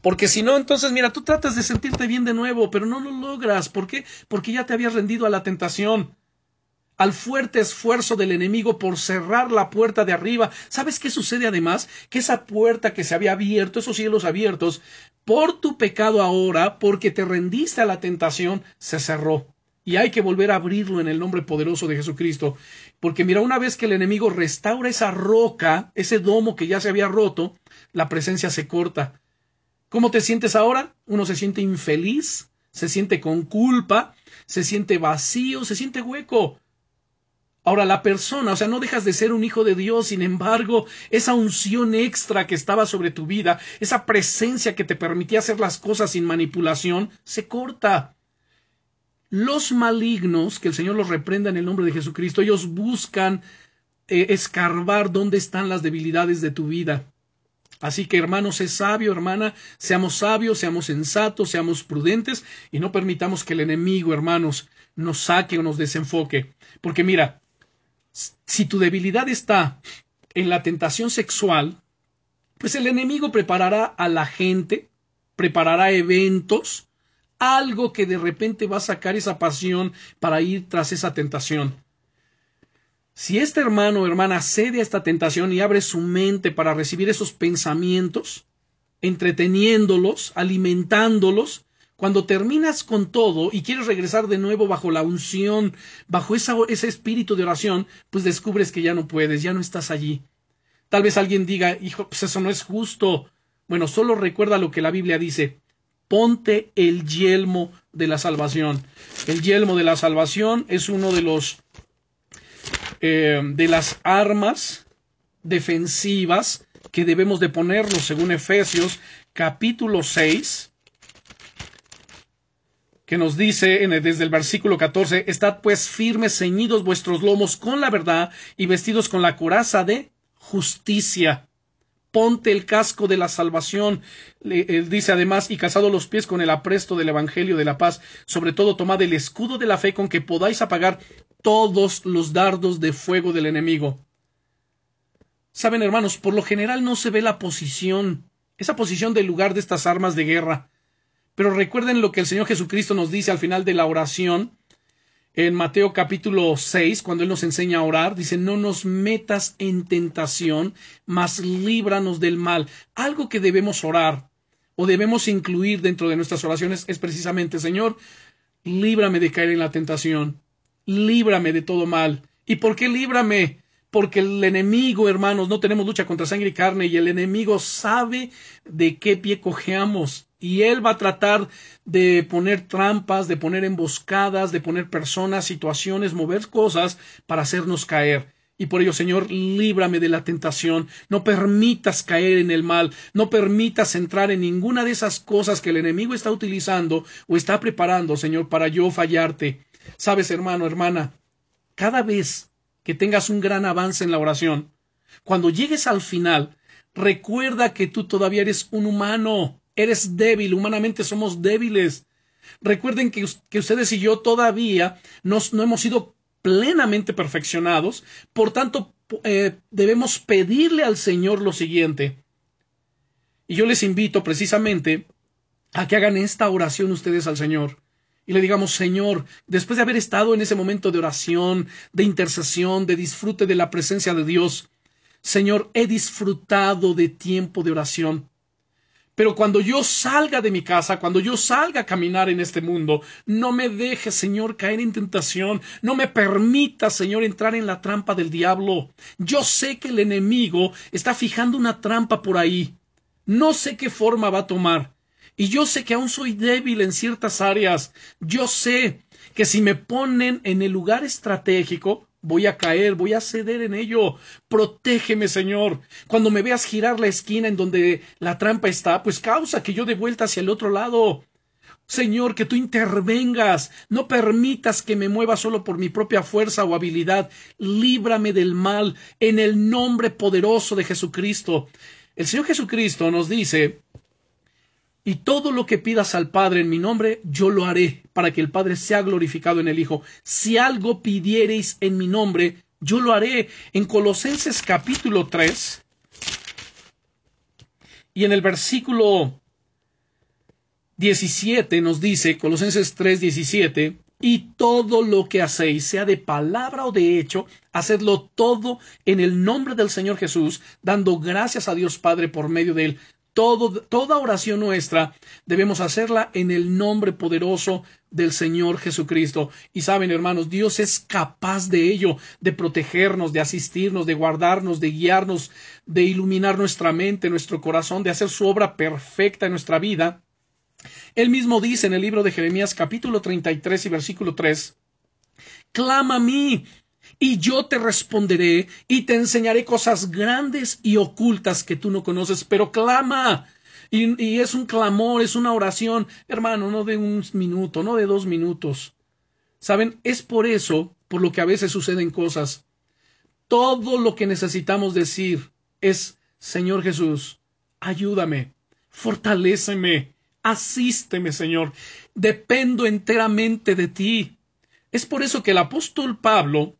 Porque si no, entonces, mira, tú tratas de sentirte bien de nuevo, pero no lo logras. ¿Por qué? Porque ya te habías rendido a la tentación al fuerte esfuerzo del enemigo por cerrar la puerta de arriba. ¿Sabes qué sucede además? Que esa puerta que se había abierto, esos cielos abiertos, por tu pecado ahora, porque te rendiste a la tentación, se cerró. Y hay que volver a abrirlo en el nombre poderoso de Jesucristo. Porque mira, una vez que el enemigo restaura esa roca, ese domo que ya se había roto, la presencia se corta. ¿Cómo te sientes ahora? Uno se siente infeliz, se siente con culpa, se siente vacío, se siente hueco. Ahora, la persona, o sea, no dejas de ser un hijo de Dios, sin embargo, esa unción extra que estaba sobre tu vida, esa presencia que te permitía hacer las cosas sin manipulación, se corta. Los malignos, que el Señor los reprenda en el nombre de Jesucristo, ellos buscan eh, escarbar dónde están las debilidades de tu vida. Así que, hermanos, sé sabio, hermana, seamos sabios, seamos sensatos, seamos prudentes y no permitamos que el enemigo, hermanos, nos saque o nos desenfoque. Porque mira, si tu debilidad está en la tentación sexual, pues el enemigo preparará a la gente, preparará eventos, algo que de repente va a sacar esa pasión para ir tras esa tentación. Si este hermano o hermana cede a esta tentación y abre su mente para recibir esos pensamientos, entreteniéndolos, alimentándolos, cuando terminas con todo y quieres regresar de nuevo bajo la unción, bajo ese espíritu de oración, pues descubres que ya no puedes, ya no estás allí. Tal vez alguien diga, hijo, pues eso no es justo. Bueno, solo recuerda lo que la Biblia dice. Ponte el yelmo de la salvación. El yelmo de la salvación es uno de los eh, de las armas defensivas que debemos de ponernos según Efesios capítulo 6 que nos dice desde el versículo 14, Estad pues firmes, ceñidos vuestros lomos con la verdad y vestidos con la coraza de justicia. Ponte el casco de la salvación, él dice además, y casado los pies con el apresto del Evangelio de la paz, sobre todo tomad el escudo de la fe con que podáis apagar todos los dardos de fuego del enemigo. Saben, hermanos, por lo general no se ve la posición, esa posición del lugar de estas armas de guerra. Pero recuerden lo que el Señor Jesucristo nos dice al final de la oración, en Mateo capítulo 6, cuando Él nos enseña a orar, dice, no nos metas en tentación, mas líbranos del mal. Algo que debemos orar o debemos incluir dentro de nuestras oraciones es precisamente, Señor, líbrame de caer en la tentación, líbrame de todo mal. ¿Y por qué líbrame? Porque el enemigo, hermanos, no tenemos lucha contra sangre y carne, y el enemigo sabe de qué pie cojeamos y él va a tratar de poner trampas, de poner emboscadas, de poner personas, situaciones, mover cosas para hacernos caer. Y por ello, Señor, líbrame de la tentación, no permitas caer en el mal, no permitas entrar en ninguna de esas cosas que el enemigo está utilizando o está preparando, Señor, para yo fallarte. Sabes, hermano, hermana, cada vez que tengas un gran avance en la oración, cuando llegues al final, recuerda que tú todavía eres un humano, Eres débil, humanamente somos débiles. Recuerden que, ustedes y yo todavía no hemos sido plenamente perfeccionados, por tanto eh, debemos pedirle al Señor lo siguiente. Y yo les invito precisamente a que hagan esta oración ustedes al Señor. Y le digamos, Señor, después de haber estado en ese momento de oración, de intercesión, de disfrute de la presencia de Dios, Señor, he disfrutado de tiempo de oración. Pero cuando yo salga de mi casa, cuando yo salga a caminar en este mundo, no me deje, Señor, caer en tentación, no me permita, Señor, entrar en la trampa del diablo. Yo sé que el enemigo está fijando una trampa por ahí. No sé qué forma va a tomar. Y yo sé que aún soy débil en ciertas áreas. Yo sé que si me ponen en el lugar estratégico, Voy a caer, voy a ceder en ello. Protégeme, Señor. Cuando me veas girar la esquina en donde la trampa está, pues causa que yo dé vuelta hacia el otro lado. Señor, que tú intervengas, no permitas que me mueva solo por mi propia fuerza o habilidad. Líbrame del mal en el nombre poderoso de Jesucristo. El Señor Jesucristo nos dice y todo lo que pidas al Padre en mi nombre, yo lo haré, para que el Padre sea glorificado en el Hijo. Si algo pidiereis en mi nombre, yo lo haré. En Colosenses capítulo 3, y en el versículo 17 nos dice, Colosenses 3, 17, y todo lo que hacéis, sea de palabra o de hecho, hacedlo todo en el nombre del Señor Jesús, dando gracias a Dios Padre por medio de él toda oración nuestra debemos hacerla en el nombre poderoso del Señor Jesucristo. Y saben, hermanos, Dios es capaz de ello, de protegernos, de asistirnos, de guardarnos, de guiarnos, de iluminar nuestra mente, nuestro corazón, de hacer su obra perfecta en nuestra vida. Él mismo dice en el libro de Jeremías capítulo 33 y versículo 3, Clama a mí y yo te responderé y te enseñaré cosas grandes y ocultas que tú no conoces, pero clama. Y, es un clamor, es una oración, hermano, no de un minuto, no de dos minutos. Saben, es por eso, por lo que a veces suceden cosas. Todo lo que necesitamos decir es, Señor Jesús, ayúdame, fortaléceme, asísteme, Señor. Dependo enteramente de ti. Es por eso que el apóstol Pablo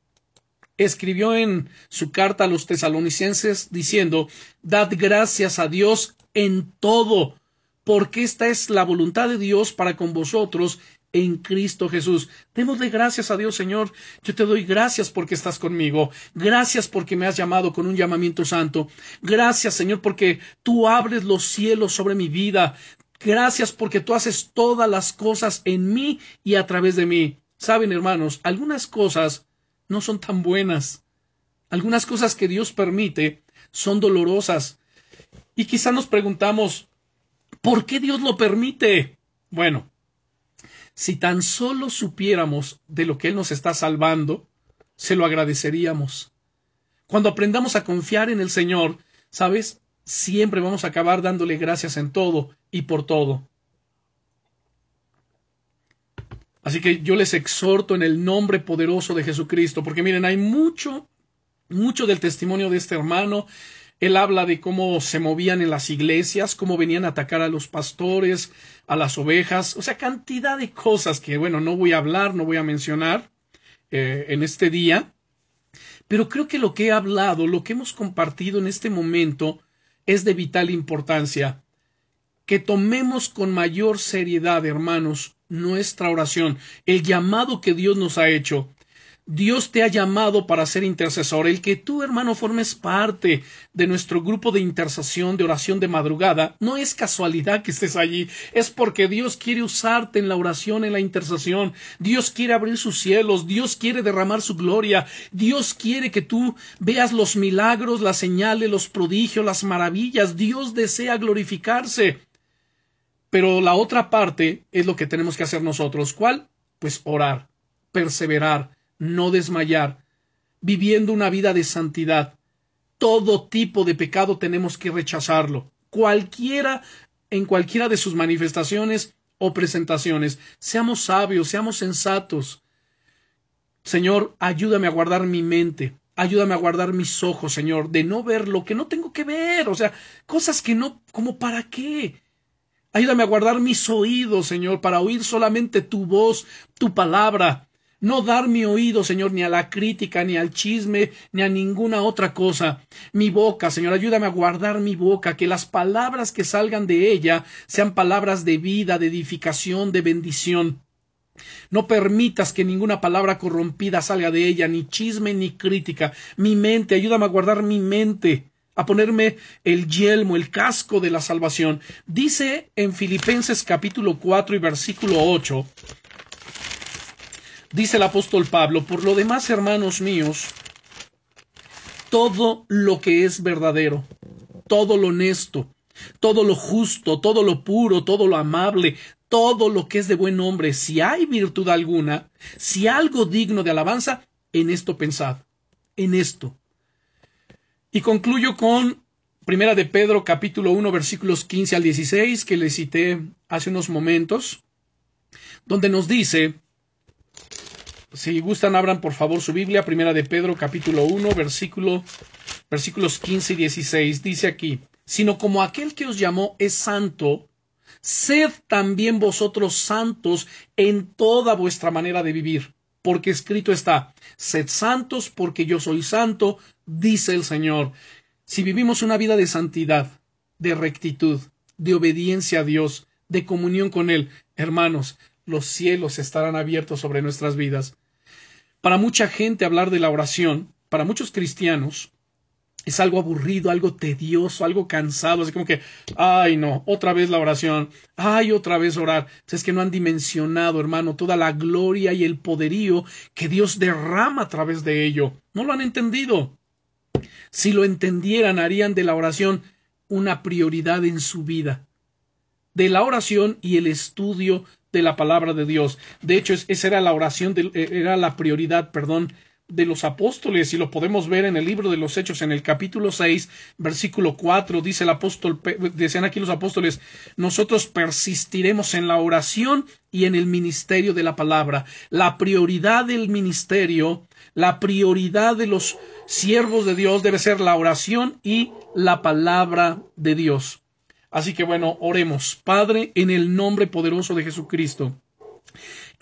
escribió en su carta a los tesalonicenses diciendo, Dad gracias a Dios en todo, porque esta es la voluntad de Dios para con vosotros en Cristo Jesús. Démosle gracias a Dios, Señor. Yo te doy gracias porque estás conmigo. Gracias porque me has llamado con un llamamiento santo. Gracias, Señor, porque tú abres los cielos sobre mi vida. Gracias porque tú haces todas las cosas en mí y a través de mí. Saben, hermanos, algunas cosas no son tan buenas. Algunas cosas que Dios permite son dolorosas. Y quizá nos preguntamos, ¿por qué Dios lo permite? Bueno, si tan solo supiéramos de lo que Él nos está salvando, se lo agradeceríamos. Cuando aprendamos a confiar en el Señor, ¿sabes? Siempre vamos a acabar dándole gracias en todo y por todo. Así que yo les exhorto en el nombre poderoso de Jesucristo, porque miren, hay mucho, mucho del testimonio de este hermano. Él habla de cómo se movían en las iglesias, cómo venían a atacar a los pastores, a las ovejas, o sea, cantidad de cosas que, bueno, no voy a hablar, no voy a mencionar eh, en este día. Pero creo que lo que he hablado, lo que hemos compartido en este momento, es de vital importancia. Que tomemos con mayor seriedad, hermanos, nuestra oración, el llamado que Dios nos ha hecho. Dios te ha llamado para ser intercesor. El que tú, hermano, formes parte de nuestro grupo de intercesión, de oración de madrugada, no es casualidad que estés allí, es porque Dios quiere usarte en la oración, en la intercesión. Dios quiere abrir sus cielos, Dios quiere derramar su gloria, Dios quiere que tú veas los milagros, las señales, los prodigios, las maravillas. Dios desea glorificarse. Pero la otra parte es lo que tenemos que hacer nosotros. ¿Cuál? Pues orar, perseverar, no desmayar, viviendo una vida de santidad. Todo tipo de pecado tenemos que rechazarlo. Cualquiera, en cualquiera de sus manifestaciones o presentaciones. Seamos sabios, seamos sensatos. Señor, ayúdame a guardar mi mente, ayúdame a guardar mis ojos, Señor, de no ver lo que no tengo que ver, o sea, cosas que no, como para qué. Ayúdame a guardar mis oídos, Señor, para oír solamente tu voz, tu palabra. No dar mi oído, Señor, ni a la crítica, ni al chisme, ni a ninguna otra cosa. Mi boca, Señor, ayúdame a guardar mi boca, que las palabras que salgan de ella sean palabras de vida, de edificación, de bendición. No permitas que ninguna palabra corrompida salga de ella, ni chisme ni crítica. Mi mente, ayúdame a guardar mi mente, a ponerme el yelmo, el casco de la salvación. Dice en Filipenses capítulo 4 y versículo 8, dice el apóstol Pablo, por lo demás, hermanos míos, todo lo que es verdadero, todo lo honesto, todo lo justo, todo lo puro, todo lo amable, todo lo que es de buen nombre, si hay virtud alguna, si algo digno de alabanza, en esto pensad, en esto. Y concluyo con Primera de Pedro capítulo 1 versículos 15 al 16 que le cité hace unos momentos, donde nos dice, si gustan abran por favor su Biblia, Primera de Pedro capítulo 1 versículo, versículos 15 y 16, dice aquí, sino como aquel que os llamó es santo, Sed también vosotros santos en toda vuestra manera de vivir, porque escrito está, sed santos porque yo soy santo, dice el Señor. Si vivimos una vida de santidad, de rectitud, de obediencia a Dios, de comunión con Él, hermanos, los cielos estarán abiertos sobre nuestras vidas. Para mucha gente hablar de la oración, para muchos cristianos, es algo aburrido, algo tedioso, algo cansado, así como que, ay no, otra vez la oración, ay otra vez orar. es que no han dimensionado, hermano, toda la gloria y el poderío que Dios derrama a través de ello. No lo han entendido. Si lo entendieran, harían de la oración una prioridad en su vida. De la oración y el estudio de la palabra de Dios. De hecho, esa era la oración, eh, era la prioridad, perdón, de los apóstoles y lo podemos ver en el libro de los Hechos en el capítulo 6 versículo 4 dice el apóstol decían aquí los apóstoles nosotros persistiremos en la oración y en el ministerio de la palabra la prioridad del ministerio la prioridad de los siervos de Dios debe ser la oración y la palabra de Dios. Así que bueno oremos. Padre en el nombre poderoso de Jesucristo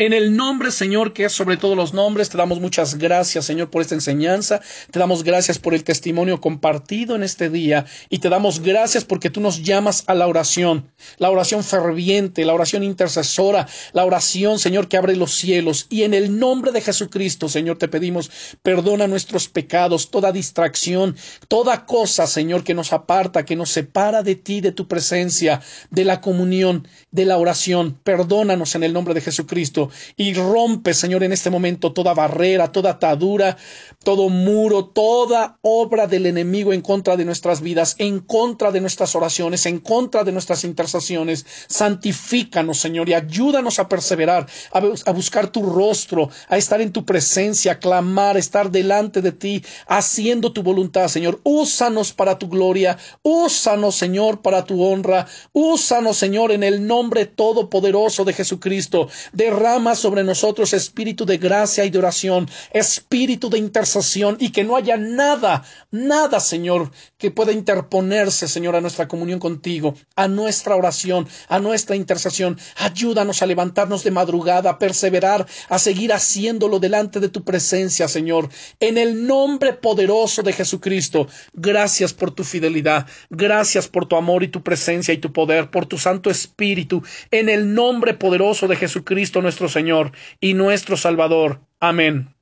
en el nombre, Señor, que es sobre todos los nombres, te damos muchas gracias, Señor, por esta enseñanza. Te damos gracias por el testimonio compartido en este día. Y te damos gracias porque tú nos llamas a la oración. La oración ferviente, la oración intercesora, la oración, Señor, que abre los cielos. Y en el nombre de Jesucristo, Señor, te pedimos, perdona nuestros pecados, toda distracción, toda cosa, Señor, que nos aparta, que nos separa de ti, de tu presencia, de la comunión, de la oración. Perdónanos en el nombre de Jesucristo y rompe, Señor, en este momento toda barrera, toda atadura, todo muro, toda obra del enemigo en contra de nuestras vidas, en contra de nuestras oraciones, en contra de nuestras intercesiones. Santifícanos, Señor, y ayúdanos a perseverar, a, buscar tu rostro, a estar en tu presencia, a clamar, a estar delante de ti, haciendo tu voluntad, Señor. Úsanos para tu gloria, úsanos, Señor, para tu honra, úsanos, Señor, en el nombre todopoderoso de Jesucristo. Derrama sobre nosotros espíritu de gracia y de oración, espíritu de intercesión y que no haya nada, nada, Señor, que pueda interponerse, Señor, a nuestra comunión contigo, a nuestra oración, a nuestra intercesión. Ayúdanos a levantarnos de madrugada, a perseverar, a seguir haciéndolo delante de tu presencia, Señor. En el nombre poderoso de Jesucristo, gracias por tu fidelidad, gracias por tu amor y tu presencia y tu poder, por tu Santo Espíritu. En el nombre poderoso de Jesucristo, nuestro Señor y nuestro Salvador. Amén.